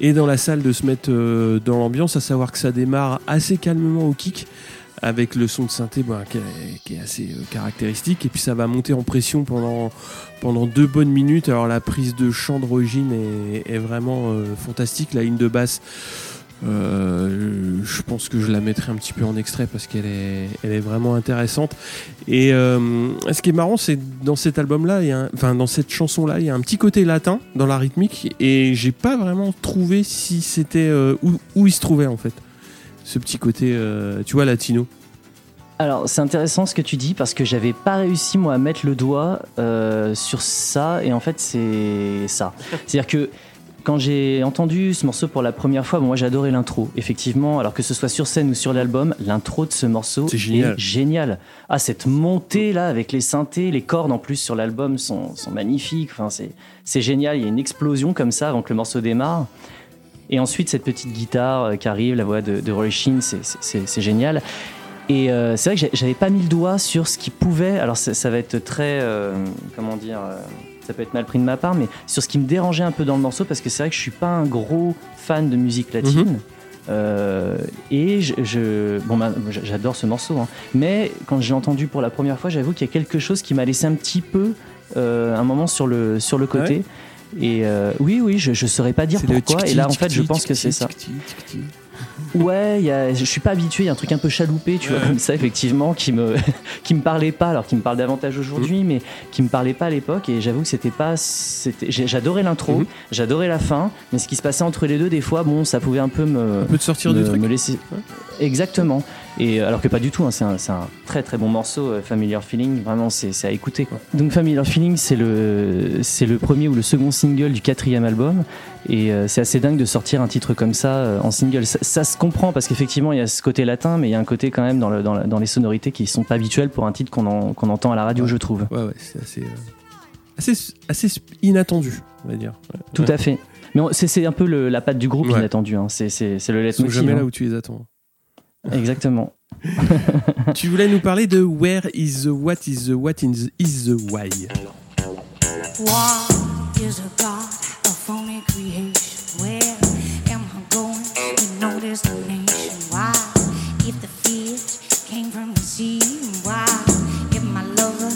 et dans la salle, de se mettre euh, dans l'ambiance, à savoir que ça démarre assez calmement au kick avec le son de synthé bah, qui, est, assez euh, caractéristique. Et puis ça va monter en pression pendant, pendant deux bonnes minutes. Alors la prise de chant d'origine est, vraiment fantastique. La ligne de basse euh, je pense que je la mettrai un petit peu en extrait parce qu'elle est, vraiment intéressante. Et euh, ce qui est marrant, c'est dans cet album-là, enfin dans cette chanson-là, il y a un petit côté latin dans la rythmique et j'ai pas vraiment trouvé si c'était euh, où, où il se trouvait en fait. Ce petit côté, tu vois, latino. Alors, c'est intéressant ce que tu dis parce que j'avais pas réussi moi à mettre le doigt sur ça et en fait c'est ça. C'est-à-dire que quand j'ai entendu ce morceau pour la première fois, bon, moi j'adorais l'intro. Effectivement, alors que ce soit sur scène ou sur l'album, l'intro de ce morceau génial. est génial. Ah, cette montée là avec les synthés, les cordes en plus sur l'album sont, sont magnifiques. Enfin, c'est génial. Il y a une explosion comme ça avant que le morceau démarre. Et ensuite, cette petite guitare euh, qui arrive, la voix de, de Roy Sheen, c'est- génial. Et euh, c'est vrai que j'avais pas mis le doigt sur ce qui pouvait. Alors ça, ça va être très, euh, comment dire, euh, ça peut être mal pris de ma part, mais sur ce qui me dérangeait un peu dans le morceau, parce que c'est vrai que je suis pas un gros fan de musique latine. Euh, et je, je- bon, bah, j'adore ce morceau, hein. mais quand j'ai entendu pour la première fois, j'avoue qu'il y a quelque chose qui m'a laissé un petit peu euh, un moment sur le sur le côté. Et euh, oui, oui, je ne saurais pas dire pourquoi. Et là, en fait, je pense que c'est ça. Ouais, il y a, je suis pas habitué, il y a un truc un peu chaloupé, tu vois, Ouais. comme ça, effectivement, qui me, qui me parlait pas, alors qui me parle davantage Mm. aujourd'hui, mais qui me parlait pas à l'époque, et j'avoue que c'était pas. J'adorais l'intro, Mhm. j'adorais la fin, mais ce qui se passait entre les deux, des fois, bon, ça pouvait un peu me. On peut te sortir me, du truc. me laisser. Exactement. Et alors que pas du tout, hein, c'est un, très très bon morceau, euh, Familiar Feeling, vraiment c'est à écouter. Quoi. Donc Familiar Feeling, c'est le, c'est le premier ou le second single du quatrième album. Et euh, c'est assez dingue de sortir un titre comme ça euh, en single. Ça, ça se comprend parce qu'effectivement il y a ce côté latin, mais il y a un côté quand même dans, le- dans, la- dans les sonorités qui sont pas habituelles pour un titre qu'on en- qu'on entend à la radio, Ouais. je trouve. Ouais, ouais, c'est assez, euh, assez, assez inattendu, on va dire. Ouais. Tout à fait. Mais c'est c'est un peu le- la patte du groupe Ouais. inattendu. Hein. C'est le Ils sont leitmotiv. jamais là hein. où tu les attends. Exactement. tu voulais nous parler de Where is the what is the what in the, is the why? What is a god of only creation? Where am I going? You know there's no nation? Why? If the fish came from the sea, why? If my lover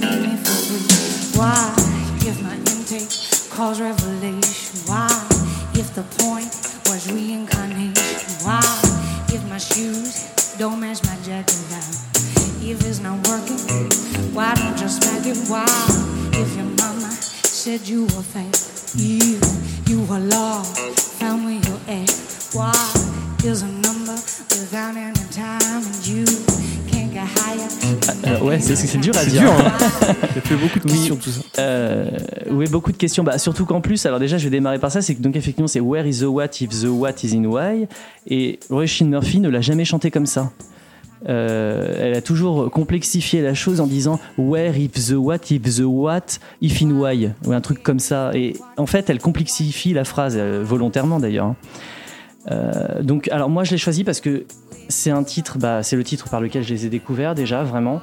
made me for free, why? If my intake caused revelation, why? If the point was reincarnation, why? Don't match my jacket now, if it's not working, why don't you smack it? Why? If your mama said you were fake, you, you were lost, found where you at. Why is a number without any time and you can't get higher? Euh, ouais, c'est dur à C'est dire. dur, hein Ça fait beaucoup de Oui. questions tout ça. Euh, oui, beaucoup de questions. Bah, surtout qu'en plus, alors déjà, je vais démarrer par ça. C'est que donc effectivement, c'est Where is the what if the what is in why? Et Roy Murphy ne l'a jamais chanté comme ça. Euh, elle a toujours complexifié la chose en disant Where if the what if the what if in why? Ou un truc comme ça. Et en fait, elle complexifie la phrase euh, volontairement d'ailleurs. Euh, donc, alors moi, je l'ai choisi parce que c'est un titre, bah, c'est le titre par lequel je les ai découverts déjà vraiment.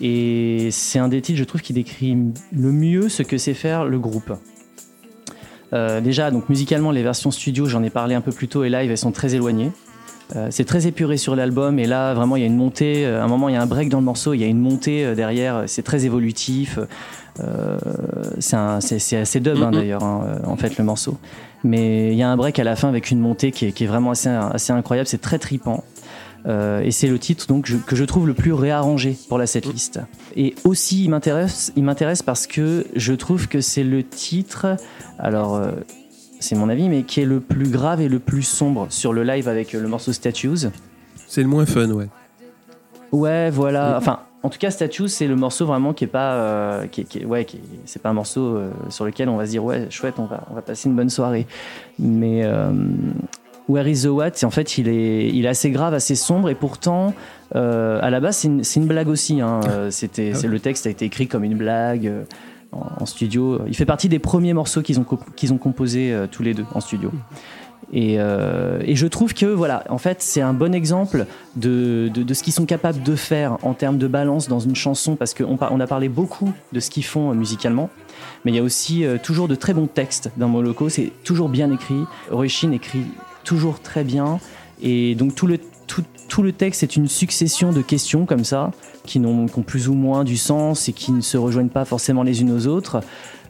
Et c'est un des titres, je trouve, qui décrit le mieux ce que c'est faire le groupe. Euh, déjà, donc musicalement, les versions studio, j'en ai parlé un peu plus tôt, et live, elles sont très éloignées. Euh, c'est très épuré sur l'album, et là, vraiment, il y a une montée. euh, À un moment, il y a un break dans le morceau, il y a une montée euh, derrière. C'est très évolutif. Euh, c'est assez dub, hein, d'ailleurs, hein, en fait, le morceau. Mais il y a un break à la fin avec une montée qui est, qui est vraiment assez, assez incroyable. C'est très tripant. Euh, et c'est le titre donc je- que je trouve le plus réarrangé pour la setlist. Et aussi, il m'intéresse, il m'intéresse parce que je trouve que c'est le titre. Alors, c'est mon avis, mais qui est le plus grave et le plus sombre sur le live avec euh, le morceau Statues. C'est le moins fun, ouais. Ouais, voilà. Enfin, en tout cas, Statues, c'est le morceau vraiment qui est pas, euh, qui est- qui est- ouais, c'est pas un morceau euh, sur lequel on va se dire ouais, chouette, on va, on va passer une bonne soirée. Mais euh, Where is the What? En fait, il est, il est assez grave, assez sombre, et pourtant, à la base, c'est une, une blague aussi. hein. Euh, C'était, Ah c'est le texte a été écrit comme une blague. En, en studio, il fait partie des premiers morceaux qu'ils ont, qu'ils ont composés euh, tous les deux en studio. Et, euh, et je trouve que voilà, en fait, c'est un bon exemple de, de, de ce qu'ils sont capables de faire en termes de balance dans une chanson, parce qu'on on a parlé beaucoup de ce qu'ils font euh, musicalement, mais il y a aussi euh, toujours de très bons textes dans Moloko. C'est toujours bien écrit. Roishin écrit toujours très bien, et donc tout le tout, tout le texte est une succession de questions comme ça, qui, n'ont, qui ont plus ou moins du sens et qui ne se rejoignent pas forcément les unes aux autres.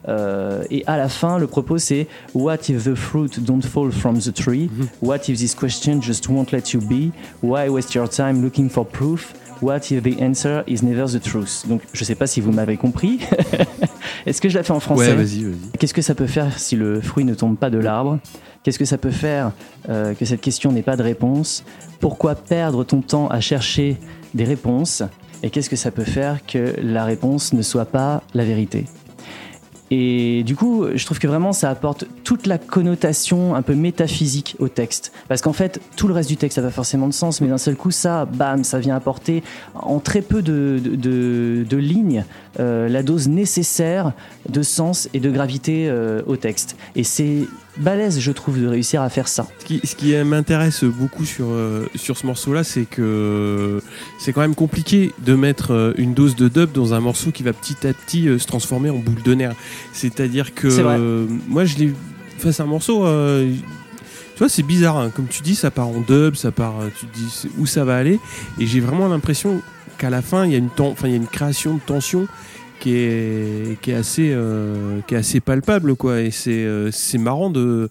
Euh, et à la fin, le propos c'est What if the fruit don't fall from the tree? What if this question just won't let you be? Why waste your time looking for proof? What if the answer is never the truth? Donc, je sais pas si vous m'avez compris. Est-ce que je la fais en français? Ouais, vas-y, vas-y. Qu'est-ce que ça peut faire si le fruit ne tombe pas de l'arbre? Qu'est-ce que ça peut faire euh, que cette question n'ait pas de réponse? Pourquoi perdre ton temps à chercher des réponses? Et qu'est-ce que ça peut faire que la réponse ne soit pas la vérité? Et du coup, je trouve que vraiment ça apporte toute la connotation un peu métaphysique au texte. Parce qu'en fait, tout le reste du texte n'a pas forcément de sens, mais d'un seul coup, ça, bam, ça vient apporter en très peu de, lignes euh, la dose nécessaire de sens et de gravité euh, au texte. Et c'est balèze, je trouve, de réussir à faire ça. Ce qui, ce qui m'intéresse beaucoup sur, euh, sur ce morceau-là, c'est que c'est quand même compliqué de mettre euh, une dose de dub dans un morceau qui va petit à petit euh, se transformer en boule de nerfs. C'est-à-dire que C'est vrai. euh, moi, je l'ai. Enfin, c'est un morceau. euh, tu vois, c'est bizarre. hein. Comme tu dis, ça part en dub, ça part. euh, Tu te dis où ça va aller. Et j'ai vraiment l'impression qu'à la fin, il y a une enfin, il y a une création de tension qui est, qui est assez, euh, qui est assez palpable, quoi. Et c'est, euh, c'est marrant de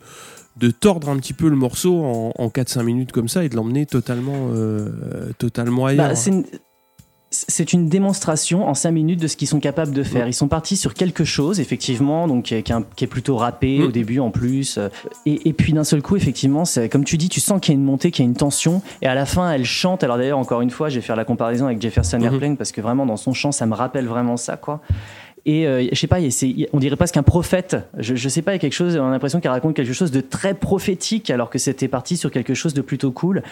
de tordre un petit peu le morceau en, en 4-5 minutes comme ça et de l'emmener totalement, euh, totalement ailleurs. Bah, c'est une- c'est une démonstration en 5 minutes de ce qu'ils sont capables de faire. Ils sont partis sur quelque chose, effectivement, donc qui est, qui est plutôt rappé Mm. au début en plus. euh, Et, et puis d'un seul coup, effectivement, comme tu dis, tu sens qu'il y a une montée, qu'il y a une tension. Et à la fin, elle chante. Alors d'ailleurs, encore une fois, je vais faire la comparaison avec Jefferson Mhm. Airplane parce que vraiment, dans son chant, ça me rappelle vraiment ça, quoi. Et euh, je sais pas, on dirait presque un prophète. Je, je sais pas, il y a quelque chose, on a l'impression qu'elle raconte quelque chose de très prophétique alors que c'était parti sur quelque chose de plutôt cool.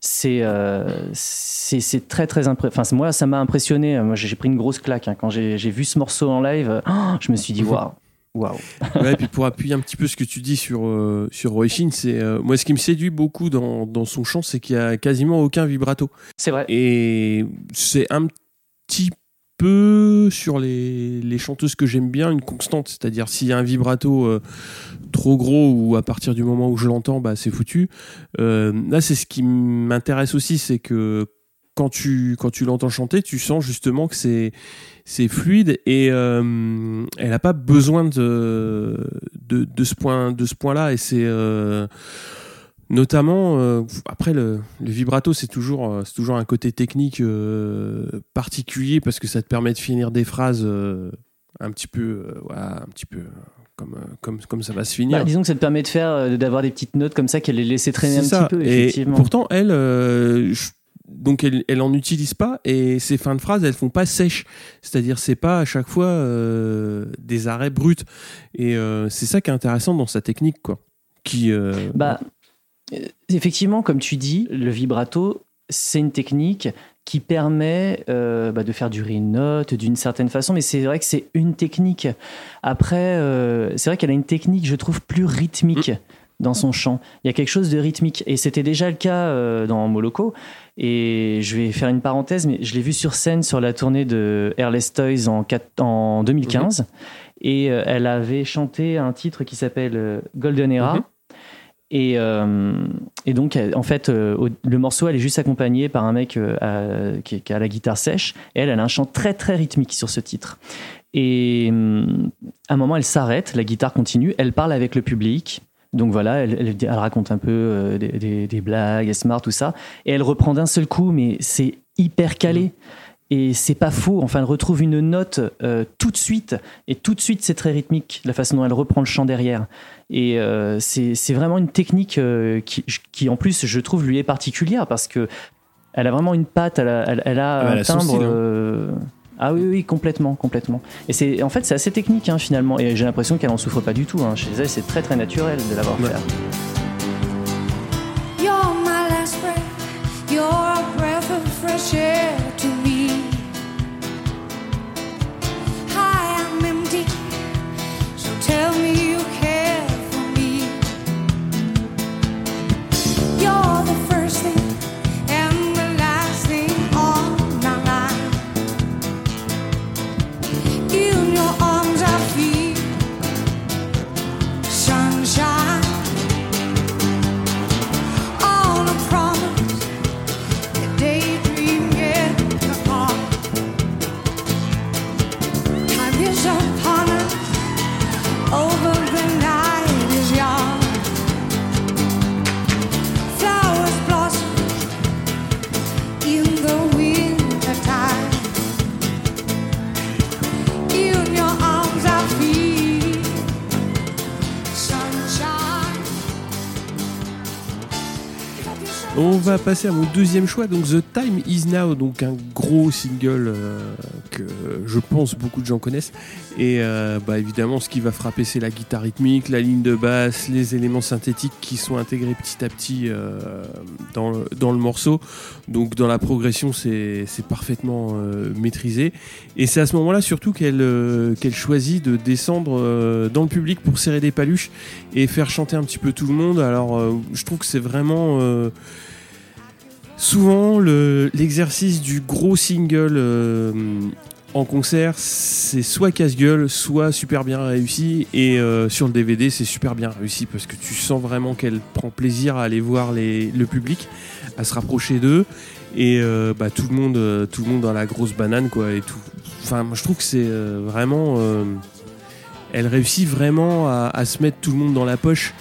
C'est euh, c'est très très impressionnant. Enfin, moi, ça m'a impressionné. Moi, j'ai pris une grosse claque hein. quand j'ai vu ce morceau en live. oh, je me suis dit waouh, waouh. Ouais, et puis pour appuyer un petit peu ce que tu dis sur, euh, sur c'est euh, moi ce qui me séduit beaucoup dans, dans son chant, c'est qu'il y a quasiment aucun vibrato. C'est vrai. Et c'est un petit sur les, les chanteuses que j'aime bien une constante. C'est-à-dire s'il y a un vibrato euh, trop gros ou à partir du moment où je l'entends, bah, c'est foutu. Euh, là, c'est ce qui m'intéresse aussi, c'est que quand tu, quand tu l'entends chanter, tu sens justement que c'est c'est fluide et euh, elle n'a pas besoin de, de, de ce point de ce point là et c'est notamment euh, après le, le vibrato c'est toujours euh, c'est toujours un côté technique euh, particulier parce que ça te permet de finir des phrases un petit peu un petit peu comme comme comme ça va se finir Bah, disons que ça te permet de faire, d'avoir des petites notes comme ça qu'elle les laissait traîner un ça. petit peu. Et Effectivement. pourtant, elle, je- donc elle, elle en utilise pas et ses fins de phrases, elles font pas sèches. C'est-à-dire, c'est pas à chaque fois euh, des arrêts bruts. Et euh, c'est ça qui est intéressant dans sa technique, quoi. Qui, euh, Bah, effectivement, comme tu dis, le vibrato, c'est une technique qui permet euh, bah, de faire durer une note d'une certaine façon, mais c'est vrai que c'est une technique. Après, euh, c'est vrai qu'elle a une technique, je trouve, plus rythmique dans son chant. Il y a quelque chose de rythmique, et c'était déjà le cas euh, dans Moloko. Et je vais faire une parenthèse, mais je l'ai vu sur scène sur la tournée de Airless Toys en, quatre- en 2015. Et euh, elle avait chanté un titre qui s'appelle euh, Golden Era. Mhm. Et, euh, et donc, en fait, euh, le morceau, elle est juste accompagnée par un mec euh, à- qui, a la guitare sèche. Elle, elle a un chant très, très rythmique sur ce titre. Et à un moment, elle s'arrête, la guitare continue, elle parle avec le public. Donc voilà, elle, raconte un peu des, blagues, elle se tout ça. Et elle reprend d'un seul coup, mais c'est hyper calé. Et c'est pas faux. Enfin, elle retrouve une note euh, tout de suite. Et tout de suite, c'est très rythmique, la façon dont elle reprend le chant derrière. Et euh, c'est vraiment une technique euh, qui, qui, en plus, je trouve, lui est particulière parce que elle a vraiment une patte, elle a, elle, elle a Ah, un elle a son timbre. Ah oui, oui, complètement, complètement. Et c'est, en fait, c'est assez technique hein, finalement. Et j'ai l'impression qu'elle en souffre pas du tout. hein. Chez elle, c'est très très naturel de l'avoir Ouais. fait. Va passer à mon deuxième choix, donc The Time Is Now, donc un gros single euh, que je pense beaucoup de gens connaissent. Et euh, bah, évidemment, ce qui va frapper, c'est la guitare rythmique, la ligne de basse, les éléments synthétiques qui sont intégrés petit à petit euh, dans, le, dans le morceau. Donc dans la progression, c'est parfaitement maîtrisé. Et c'est à ce moment-là surtout qu'elle qu'elle choisit de descendre dans le public pour serrer des paluches et faire chanter un petit peu tout le monde. Alors je trouve que c'est vraiment... Souvent, le- l'exercice du gros single euh, en concert, c'est soit casse-gueule, soit super bien réussi. Et euh, sur le DVD, c'est super bien réussi parce que tu sens vraiment qu'elle prend plaisir à aller voir le public, à se rapprocher d'eux. Et euh, bah, tout, le monde, tout le monde dans la grosse banane, quoi. Et tout. Enfin, je trouve que c'est vraiment. elle réussit vraiment à, se mettre tout le monde dans la poche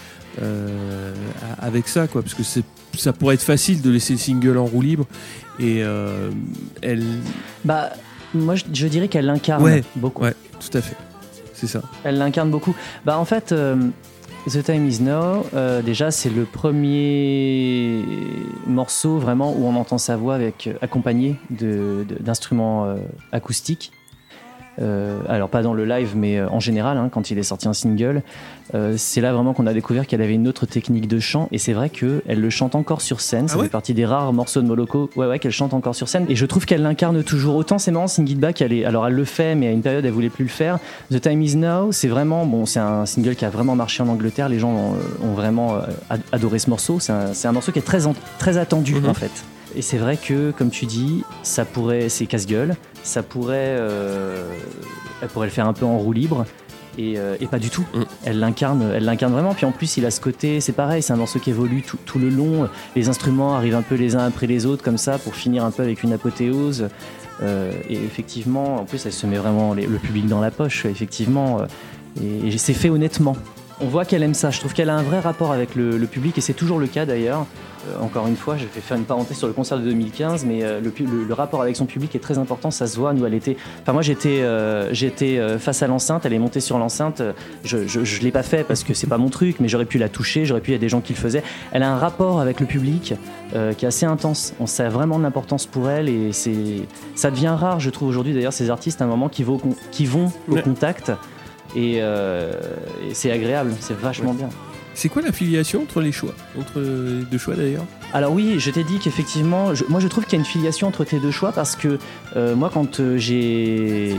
avec ça, quoi. Parce que c'est ça pourrait être facile de laisser le single en roue libre et euh, elle Bah, moi, je, je dirais qu'elle l'incarne Ouais, beaucoup. ouais. tout à fait c'est ça Elle l'incarne beaucoup. Bah, en fait, euh, The Time Is Now, euh, déjà, c'est le premier morceau vraiment où on entend sa voix avec, accompagnée de- de- d'instruments euh, acoustiques. Euh, alors pas dans le live, mais euh, en général, hein, quand il est sorti en single, Euh, c'est là vraiment qu'on a découvert qu'elle avait une autre technique de chant. Et c'est vrai que elle le chante encore sur scène. Ça Ah ouais? fait partie des rares morceaux de Moloko, ouais, ouais, qu'elle chante encore sur scène. Et je trouve qu'elle l'incarne toujours autant. C'est marrant, Sing It Back, elle est, alors elle le fait, mais à une période, elle voulait plus le faire. The Time Is Now, c'est vraiment, bon, c'est un single qui a vraiment marché en Angleterre. Les gens ont, ont vraiment ad- adoré ce morceau. C'est un, un morceau qui est très, en- très attendu Mhm. en fait. Et c'est vrai que, comme tu dis, ça pourrait, c'est casse-gueule. Ça pourrait, euh, elle pourrait le faire un peu en roue libre. Et, euh, et pas du tout. Mm. Elle l'incarne, elle l'incarne vraiment. Puis en plus, il a ce côté, c'est pareil, c'est un morceau qui évolue tout, tout le long. Les instruments arrivent un peu les uns après les autres, comme ça, pour finir un peu avec une apothéose. Euh, et effectivement, en plus, elle se met vraiment les- le public dans la poche, effectivement. Et, et c'est fait honnêtement. On voit qu'elle aime ça. Je trouve qu'elle a un vrai rapport avec le, le public, et c'est toujours le cas d'ailleurs. Euh, encore une fois, je vais faire une parenthèse sur le concert de 2015, mais euh, le, pu- le- le rapport avec son public est très important. Ça se voit. Nous, elle était. Enfin, moi, j'étais, euh, j'étais face à l'enceinte. Elle est montée sur l'enceinte. Je, je, je l'ai pas fait parce que c'est pas mon truc, mais j'aurais pu la toucher. J'aurais pu. Il y a des gens qui le faisaient. Elle a un rapport avec le public qui est assez intense. On sait vraiment de l'importance pour elle, et c'est. Ça devient rare, je trouve aujourd'hui d'ailleurs ces artistes à un moment qui vont, qui vont au contact. Et, euh, et c'est agréable, c'est vachement bien. c'est quoi l'affiliation entre les choix entre les deux choix d'ailleurs? Alors oui, je t'ai dit qu'effectivement, je- moi je trouve qu'il y a une filiation entre tes deux choix parce que euh, moi quand euh, j'ai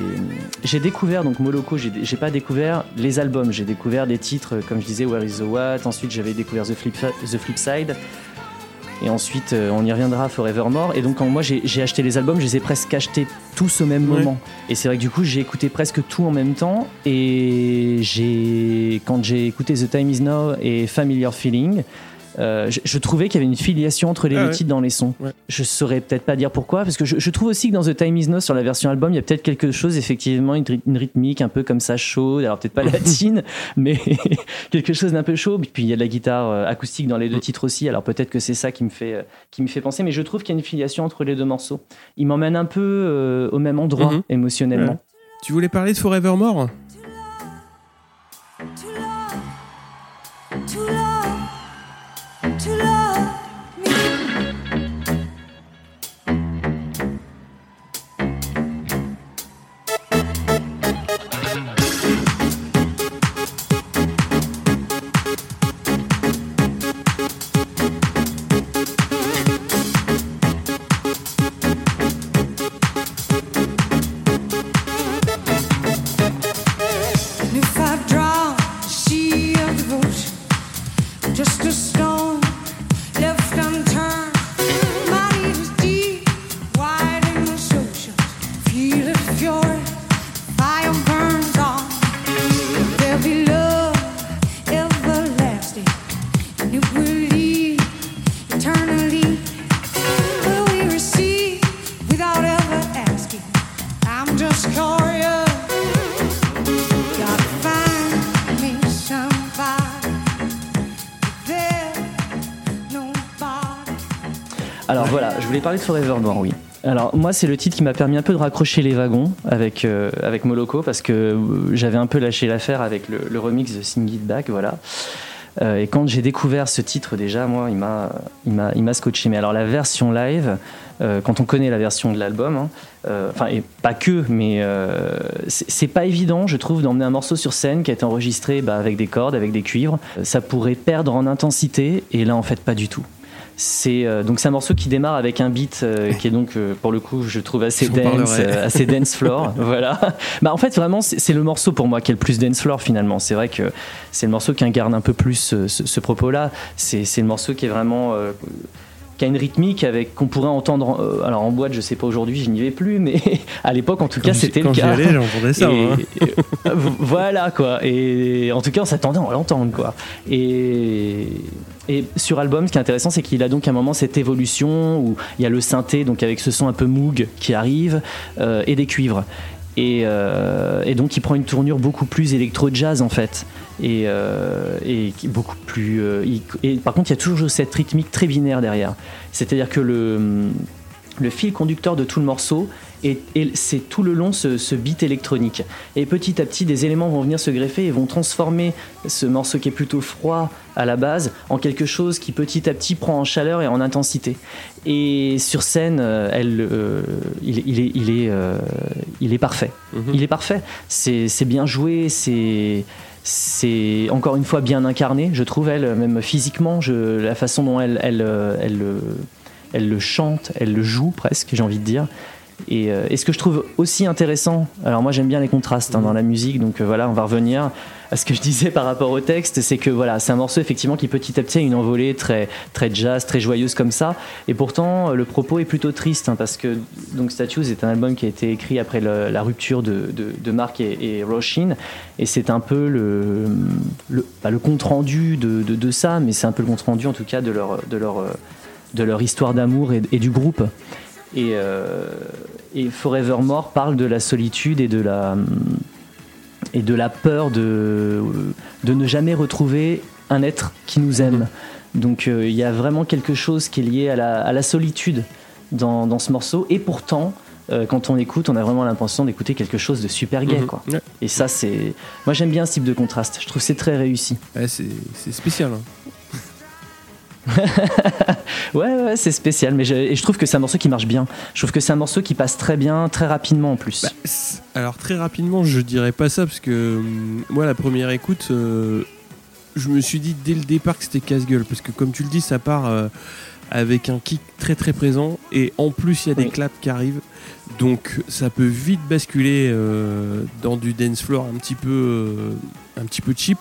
j'ai découvert donc Moloko, j'ai j'ai pas découvert les albums, j'ai découvert des titres comme je disais Where is the What, ensuite j'avais découvert The Flip The Flip Side. Et ensuite, euh, on y reviendra Forevermore. Et donc, quand moi j'ai j'ai acheté les albums, je les ai presque achetés tous au même Ouais. moment. Et c'est vrai que du coup, j'ai écouté presque tout en même temps. Et j'ai, quand j'ai écouté The Time Is Now et Familiar Feeling, euh, je, je trouvais qu'il y avait une filiation entre les Ah deux ouais. titres dans les sons. Ouais. Je saurais peut-être pas dire pourquoi, parce que je, je trouve aussi que dans The Time Is Now, sur la version album, il y a peut-être quelque chose, effectivement, une, ry- une rythmique un peu comme ça chaude, alors peut-être pas latine, mais quelque chose d'un peu chaud. Puis il y a de la guitare euh, acoustique dans les deux titres aussi, alors peut-être que c'est ça qui me fait, euh, qui me fait penser, mais je trouve qu'il y a une filiation entre les deux morceaux. Il m'emmène un peu euh, au même endroit Mhm. émotionnellement. Ouais. tu voulais parler de Forevermore? Voulais parler de Forevermore, oui. Alors moi c'est le titre qui m'a permis un peu de raccrocher les wagons avec, euh, avec Moloko parce que euh, j'avais un peu lâché l'affaire avec le, remix de Sing It Back, voilà. Euh, et quand j'ai découvert ce titre, déjà, moi, il m'a, il scotché. Mais alors, la version live, euh, quand on connaît la version de l'album, hein, enfin, et pas que, mais c'est c'est pas évident, je trouve, d'emmener un morceau sur scène qui a été enregistré bah, avec des cordes, avec des cuivres. Ça pourrait perdre en intensité, et là, en fait, pas du tout. C'est euh, donc c'est un morceau qui démarre avec un beat euh, qui est donc euh, pour le coup je trouve assez J'en dance, assez dance floor. voilà. Bah en fait vraiment c'est le morceau pour moi qui est le plus dance floor finalement. C'est vrai que c'est le morceau qui incarne un peu plus ce, ce propos-là. C'est c'est le morceau qui est vraiment qui a une rythmique avec qu'on pourrait entendre alors en boîte je sais pas aujourd'hui je n'y vais plus mais à l'époque en tout cas Quand c'était le quand j'y cas allais, j'entendais ça. et, hein. et- voilà quoi. Et en tout cas, on s'attendait à l'entendre quoi. Et, et sur album, ce qui est intéressant, c'est qu'il a donc à un moment cette évolution où il y a le synthé, donc avec ce son un peu moog qui arrive, euh, et des cuivres. Et, euh, et donc il prend une tournure beaucoup plus électro-jazz en fait. Et, euh, beaucoup plus. par contre, il y a toujours cette rythmique très binaire derrière. C'est-à-dire que le fil conducteur de tout le morceau, et, et c'est tout le long ce, ce beat électronique. Et petit à petit, des éléments vont venir se greffer et vont transformer ce morceau qui est plutôt froid à la base en quelque chose qui petit à petit prend en chaleur et en intensité. Et sur scène, euh, elle, euh, il, il est, il, est, euh, il est parfait. Mhm. Il est parfait. C'est bien joué, c'est c'est encore une fois bien incarné, je trouve elle, même physiquement, je, la façon dont elle, elle, elle, le- elle le chante, elle le joue presque, j'ai envie de dire. Et, euh, et ce que je trouve aussi intéressant, alors moi j'aime bien les contrastes hein, dans la musique, donc euh, voilà, on va revenir à ce que je disais par rapport au texte, c'est que voilà, c'est un morceau effectivement qui petit à petit a une envolée très, très jazz, très joyeuse comme ça, et pourtant le propos est plutôt triste, hein, parce que donc Statues est un album qui a été écrit après la rupture de, de, Mark et, et et c'est un peu le, le, pas le compte rendu de, ça, mais c'est un peu le compte rendu en tout cas de leur, de leur, de leur histoire d'amour et du groupe. Et, euh, et Forevermore parle de la solitude et de la, et de la peur de, de ne jamais retrouver un être qui nous aime. Donc euh, il y a vraiment quelque chose qui est lié à la, à la solitude dans, dans ce morceau. Et pourtant, euh, quand on écoute, on a vraiment l'impression d'écouter quelque chose de super gay. Mhm. Quoi. Ouais. Et ça, c'est. Moi, j'aime bien ce type de contraste. Je trouve que c'est très réussi. Ouais, c'est spécial. hein. Ouais, ouais, c'est spécial. Mais je, et je trouve que c'est un morceau qui marche bien. Je trouve que c'est un morceau qui passe très bien, très rapidement en plus. Bah, alors très rapidement, je dirais pas ça parce que hum, moi la première écoute, euh, je me suis dit dès le départ que c'était casse-gueule parce que comme tu le dis, ça part euh, avec un kick très très présent et en plus il y a des claps qui arrivent, donc ça peut vite basculer euh, dans du dance floor un petit peu un petit peu cheap.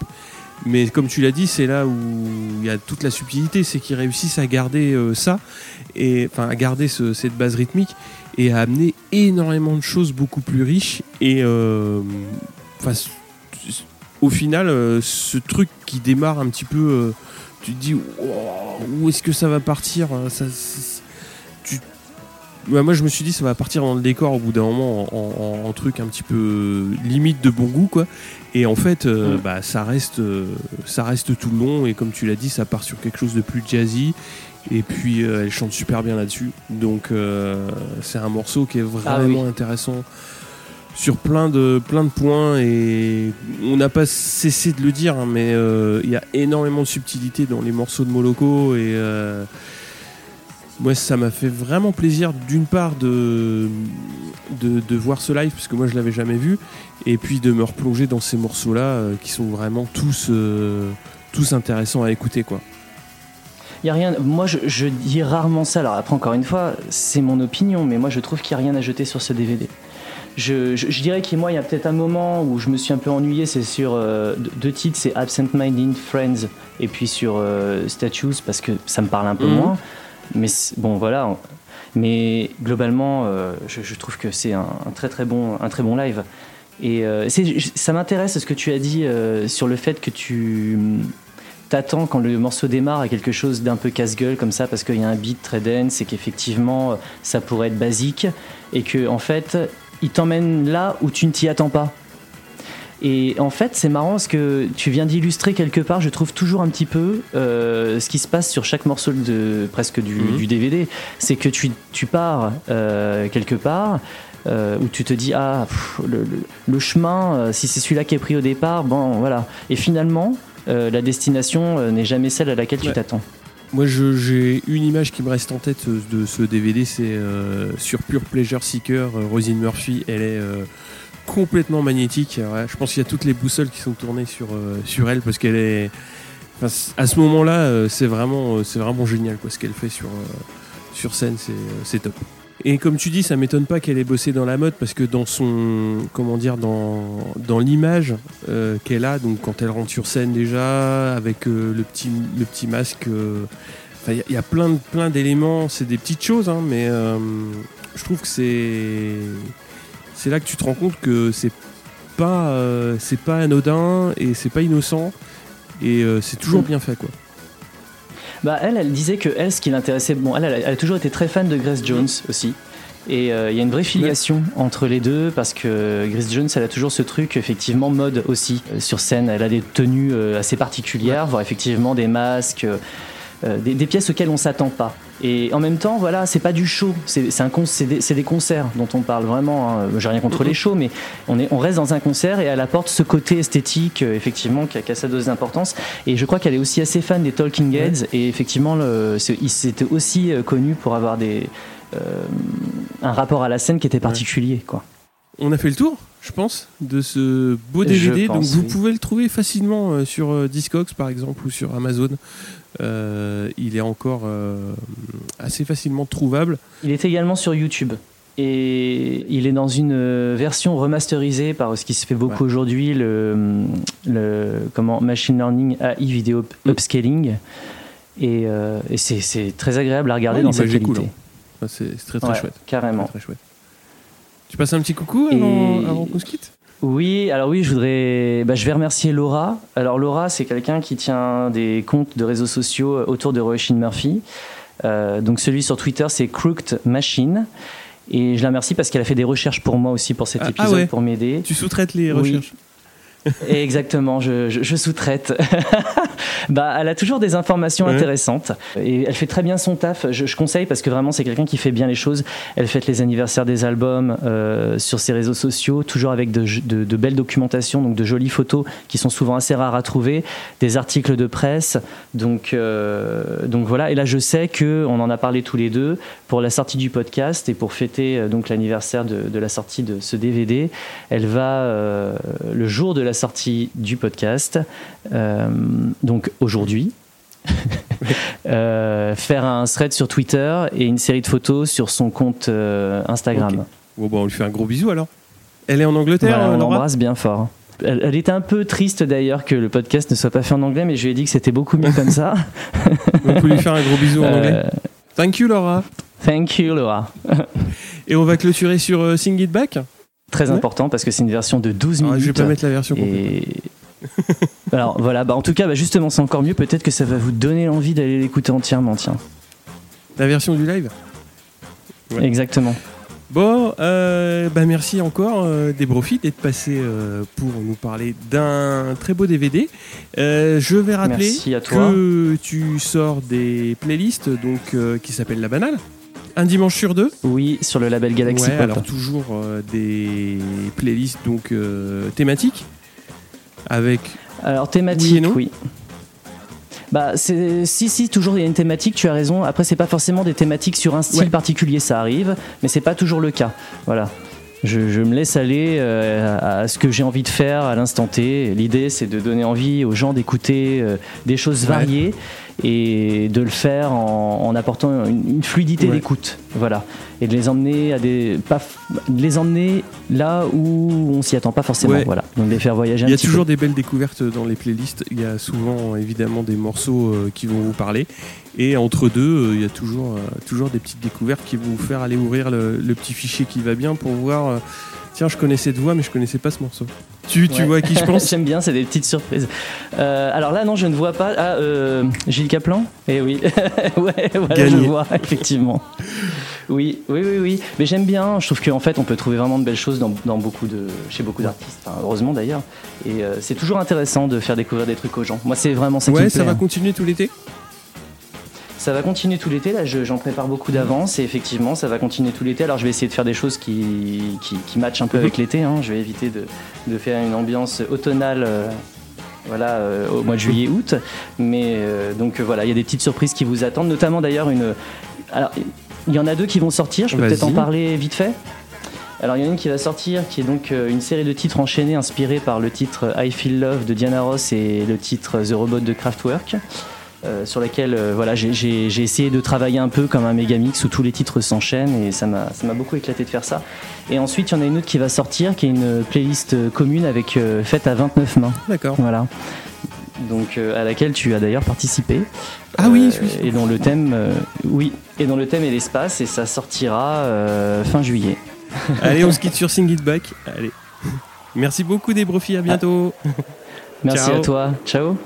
Mais comme tu l'as dit, c'est là où il y a toute la subtilité, c'est qu'ils réussissent à garder euh, ça, et enfin à garder ce- cette base rythmique et à amener énormément de choses beaucoup plus riches. Et euh, au final, euh, ce truc qui démarre un petit peu, tu te dis où est-ce que ça va partir hein, Moi, je me suis dit ça va partir dans le décor au bout d'un moment en, en- en truc un petit peu euh, limite de bon goût, quoi. Et en fait, euh, Mm. bah, ça reste, euh, ça reste tout le long. Et comme tu l'as dit, ça part sur quelque chose de plus jazzy. Et puis, euh, elle chante super bien là-dessus. Donc, c'est un morceau qui est Ah vraiment oui. intéressant sur plein de, plein de points. Et on n'a pas cessé de le dire, hein, mais il y a énormément de subtilité dans les morceaux de Moloko. Et moi, ça m'a fait vraiment plaisir, d'une part, de, de, de voir ce live, parce que moi, je l'avais jamais vu. Et puis de me replonger dans ces morceaux-là euh, qui sont vraiment tous, euh, tous intéressants à écouter. quoi. Y a rien. Moi, je, je dis rarement ça. Alors après, encore une fois, c'est mon opinion, mais moi, je trouve qu'il n'y a rien à jeter sur ce DVD. Je, je- je dirais qu'il moi, il y a peut-être un moment où je me suis un peu ennuyé. C'est sur euh, deux- titres, c'est Absent Minded Friends et puis sur Statues parce que ça me parle un peu Mhm. moins. Mais bon, voilà. Mais globalement, euh, je, trouve que c'est un, très très bon, un très bon live. Et euh, ça m'intéresse ce que tu as dit euh, sur le fait que tu t'attends quand le morceau démarre à quelque chose d'un peu casse-gueule comme ça parce qu'il y a un beat très dense et qu'effectivement ça pourrait être basique et que en fait il t'emmène là où tu ne t'y attends pas. Et en fait, c'est marrant parce que tu viens d'illustrer quelque part, je trouve toujours un petit peu euh, ce qui se passe sur chaque morceau de presque du, Mhm. du DVD. C'est que tu, tu pars euh, quelque part euh, où tu te dis ah pff, le, le- le chemin, si c'est celui-là qui est pris au départ, bon voilà. Et finalement, la destination n'est jamais celle à laquelle tu t'attends. Moi, j'ai une image qui me reste en tête de ce DVD, c'est euh, sur Pure Pleasure Seeker, Rosine Murphy, elle est euh, complètement magnétique. Je pense qu'il y a toutes les boussoles qui sont tournées sur, euh, sur elle parce qu'elle est. à ce moment-là, euh, c'est vraiment, euh, vraiment génial quoi, ce qu'elle fait sur, sur scène, c'est, top. Et comme tu dis, ça m'étonne pas qu'elle ait bossé dans la mode parce que dans son, comment dire, dans, dans l'image qu'elle a, donc quand elle rentre sur scène déjà avec le petit, le petit masque, il y a- plein plein d'éléments. C'est des petites choses, hein, mais je trouve que c'est, c'est là que tu te rends compte que c'est pas, euh, c'est pas anodin et c'est pas innocent et euh, c'est toujours Mm. bien fait, quoi. Bah, elle, elle disait que elle, ce qui l'intéressait, bon, elle, elle, a- toujours été très fan de Grace Jones aussi. Et euh, il y a une vraie filiation entre les deux parce que Grace Jones, elle a toujours ce truc, effectivement, mode aussi. Sur scène, elle a des tenues assez particulières, voire effectivement des masques, des, des pièces auxquelles on s'attend pas. Et en même temps, voilà, c'est pas du show, c'est un c'est des, concerts dont on parle vraiment. hein. J'ai rien contre les shows, mais on, est, on reste dans un concert et elle apporte ce côté esthétique, euh, effectivement, qui a, qui a sa dose d'importance. Et je crois qu'elle est aussi assez fan des Talking Heads. Et effectivement, le, il s'était aussi euh, connu pour avoir des, euh, un rapport à la scène qui était particulier. Quoi. On a fait le tour, je pense, de ce beau DVD. pense, Donc vous oui. pouvez le trouver facilement euh, sur euh, Discogs par exemple ou sur Amazon. Euh, il est encore euh, assez facilement trouvable. Il est également sur YouTube. Et il est dans une version remasterisée par ce qui se fait beaucoup aujourd'hui, le, le comment, Machine Learning AI Video Mm. Upscaling. Et, euh, et c'est, très agréable à regarder Ouais, dans est qualité. cool, hein. C'est très très Ouais, chouette. Carrément. Très, très chouette. Tu passes un petit coucou avant, Et- avant qu'on se quitte Oui, alors oui, je voudrais, bah, je vais remercier Laura. Alors Laura, c'est quelqu'un qui tient des comptes de réseaux sociaux autour de Roisin Murphy. Euh, donc celui sur Twitter, c'est Crooked Machine. Et je la remercie parce qu'elle a fait des recherches pour moi aussi pour cet Ah, ah épisode ouais. pour m'aider. Tu sous-traites les Oui. Exactement, je, je- je sous-traite. bah, elle a toujours des informations Ouais. intéressantes et elle fait très bien son taf. Je, je conseille parce que vraiment c'est quelqu'un qui fait bien les choses. Elle fête les anniversaires des albums euh, sur ses réseaux sociaux, toujours avec de, de- de belles documentations, donc de jolies photos qui sont souvent assez rares à trouver, des articles de presse. Donc, euh, donc voilà. Et là, je sais que on en a parlé tous les deux pour la sortie du podcast et pour fêter euh, donc l'anniversaire de, de la sortie de ce DVD. Elle va euh, le jour de la sortie du podcast, euh, donc aujourd'hui, euh, faire un thread sur Twitter et une série de photos sur son compte euh, Instagram. Bon, bah, on lui fait un gros bisou alors. Elle est en Angleterre, Voilà, on l'embrasse bien fort. Elle, elle était un peu triste d'ailleurs que le podcast ne soit pas fait en anglais, mais je lui ai dit que c'était beaucoup mieux comme ça. On peut lui faire un gros bisou en anglais. Thank you, Laura. thank you, Laura. Et on va clôturer sur Sing It Back. Très Ouais. important parce que c'est une version de 12 Ah, minutes. je vais pas mettre la version complète. Et alors voilà, bah en tout cas, bah, justement, c'est encore mieux. Peut-être que ça va vous donner l'envie d'aller l'écouter entièrement. Tiens, La version du live? Ouais. exactement. Bon, euh, bah merci encore euh, des profits d'être passé euh, pour nous parler d'un très beau DVD. Euh, je vais rappeler Merci à toi. que tu sors des playlists donc euh, qui s'appellent La Banale. Un dimanche sur deux. Oui, sur le label Galaxy Ouais, Pop. alors toujours euh, des playlists donc euh, thématiques avec Alors Oui et non oui. Bah c'est si si toujours il y a une thématique, tu as raison. Après c'est pas forcément des thématiques sur un style Ouais. particulier, ça arrive, mais c'est pas toujours le cas. Voilà. Je, je me laisse aller euh, à ce que j'ai envie de faire à l'instant T. L'idée c'est de donner envie aux gens d'écouter euh, des choses Ouais. Et de le faire en, en apportant une, une fluidité Ouais. d'écoute. Voilà. Et de les emmener à des pas de les emmener là où on s'y attend pas forcément. Ouais. Voilà. Donc de les faire voyager Il y a toujours peu. des belles découvertes dans les playlists. Il y a souvent évidemment des morceaux euh, qui vont vous parler. Et entre deux, euh, il y a toujours, euh, toujours des petites découvertes qui vont vous faire aller ouvrir le, le petit fichier qui va bien pour voir. Tiens, je connais cette voix, mais je connaissais pas ce morceau. Tu, tu Ouais. vois à qui je pense J'aime bien, c'est des petites surprises. Euh, alors là, non, je ne vois pas. Ah, euh, Gilles Caplan Eh oui. ouais, voilà, Gagné. je vois, effectivement. Oui, oui, oui, oui. Mais j'aime bien. Je trouve qu'en fait, on peut trouver vraiment de belles choses dans, dans beaucoup de, chez beaucoup d'artistes. Enfin, heureusement d'ailleurs. Et euh, c'est toujours intéressant de faire découvrir des trucs aux gens. Moi, c'est vraiment ça qui Ouais, me ça plaît, va hein. continuer tout l'été? Ça va continuer tout l'été. Là, je- j'en prépare beaucoup d'avance et effectivement, ça va continuer tout l'été. Alors, je vais essayer de faire des choses qui, qui, qui matchent un peu Mhm. avec l'été. hein. Je vais éviter de, de faire une ambiance automnale euh, voilà, euh, au mois de juillet-août. Mais euh, donc euh, voilà, il y a des petites surprises qui vous attendent, notamment d'ailleurs une. Alors, il y en a deux qui vont sortir. Je peux peut-être en parler vite fait. Alors il y en a une qui va sortir, qui est donc une série de titres enchaînés inspirés par le titre I Feel Love de Diana Ross et le titre The Robot de Kraftwerk. Euh, sur laquelle euh, voilà, j'ai- essayé de travailler un peu comme un méga mix où tous les titres s'enchaînent et ça m'a beaucoup éclaté de faire ça. Et ensuite, il y en a une autre qui va sortir qui est une playlist euh, commune avec euh, faite à 29 mains. D'accord. Voilà. Donc à laquelle tu as d'ailleurs participé. Ah oui, et dont le thème, oui, et dont le thème est l'espace et ça sortira fin juillet. Allez, on se quitte sur Sing It Back. Allez. Merci beaucoup, des. À bientôt. Merci Ciao. à toi. Ciao.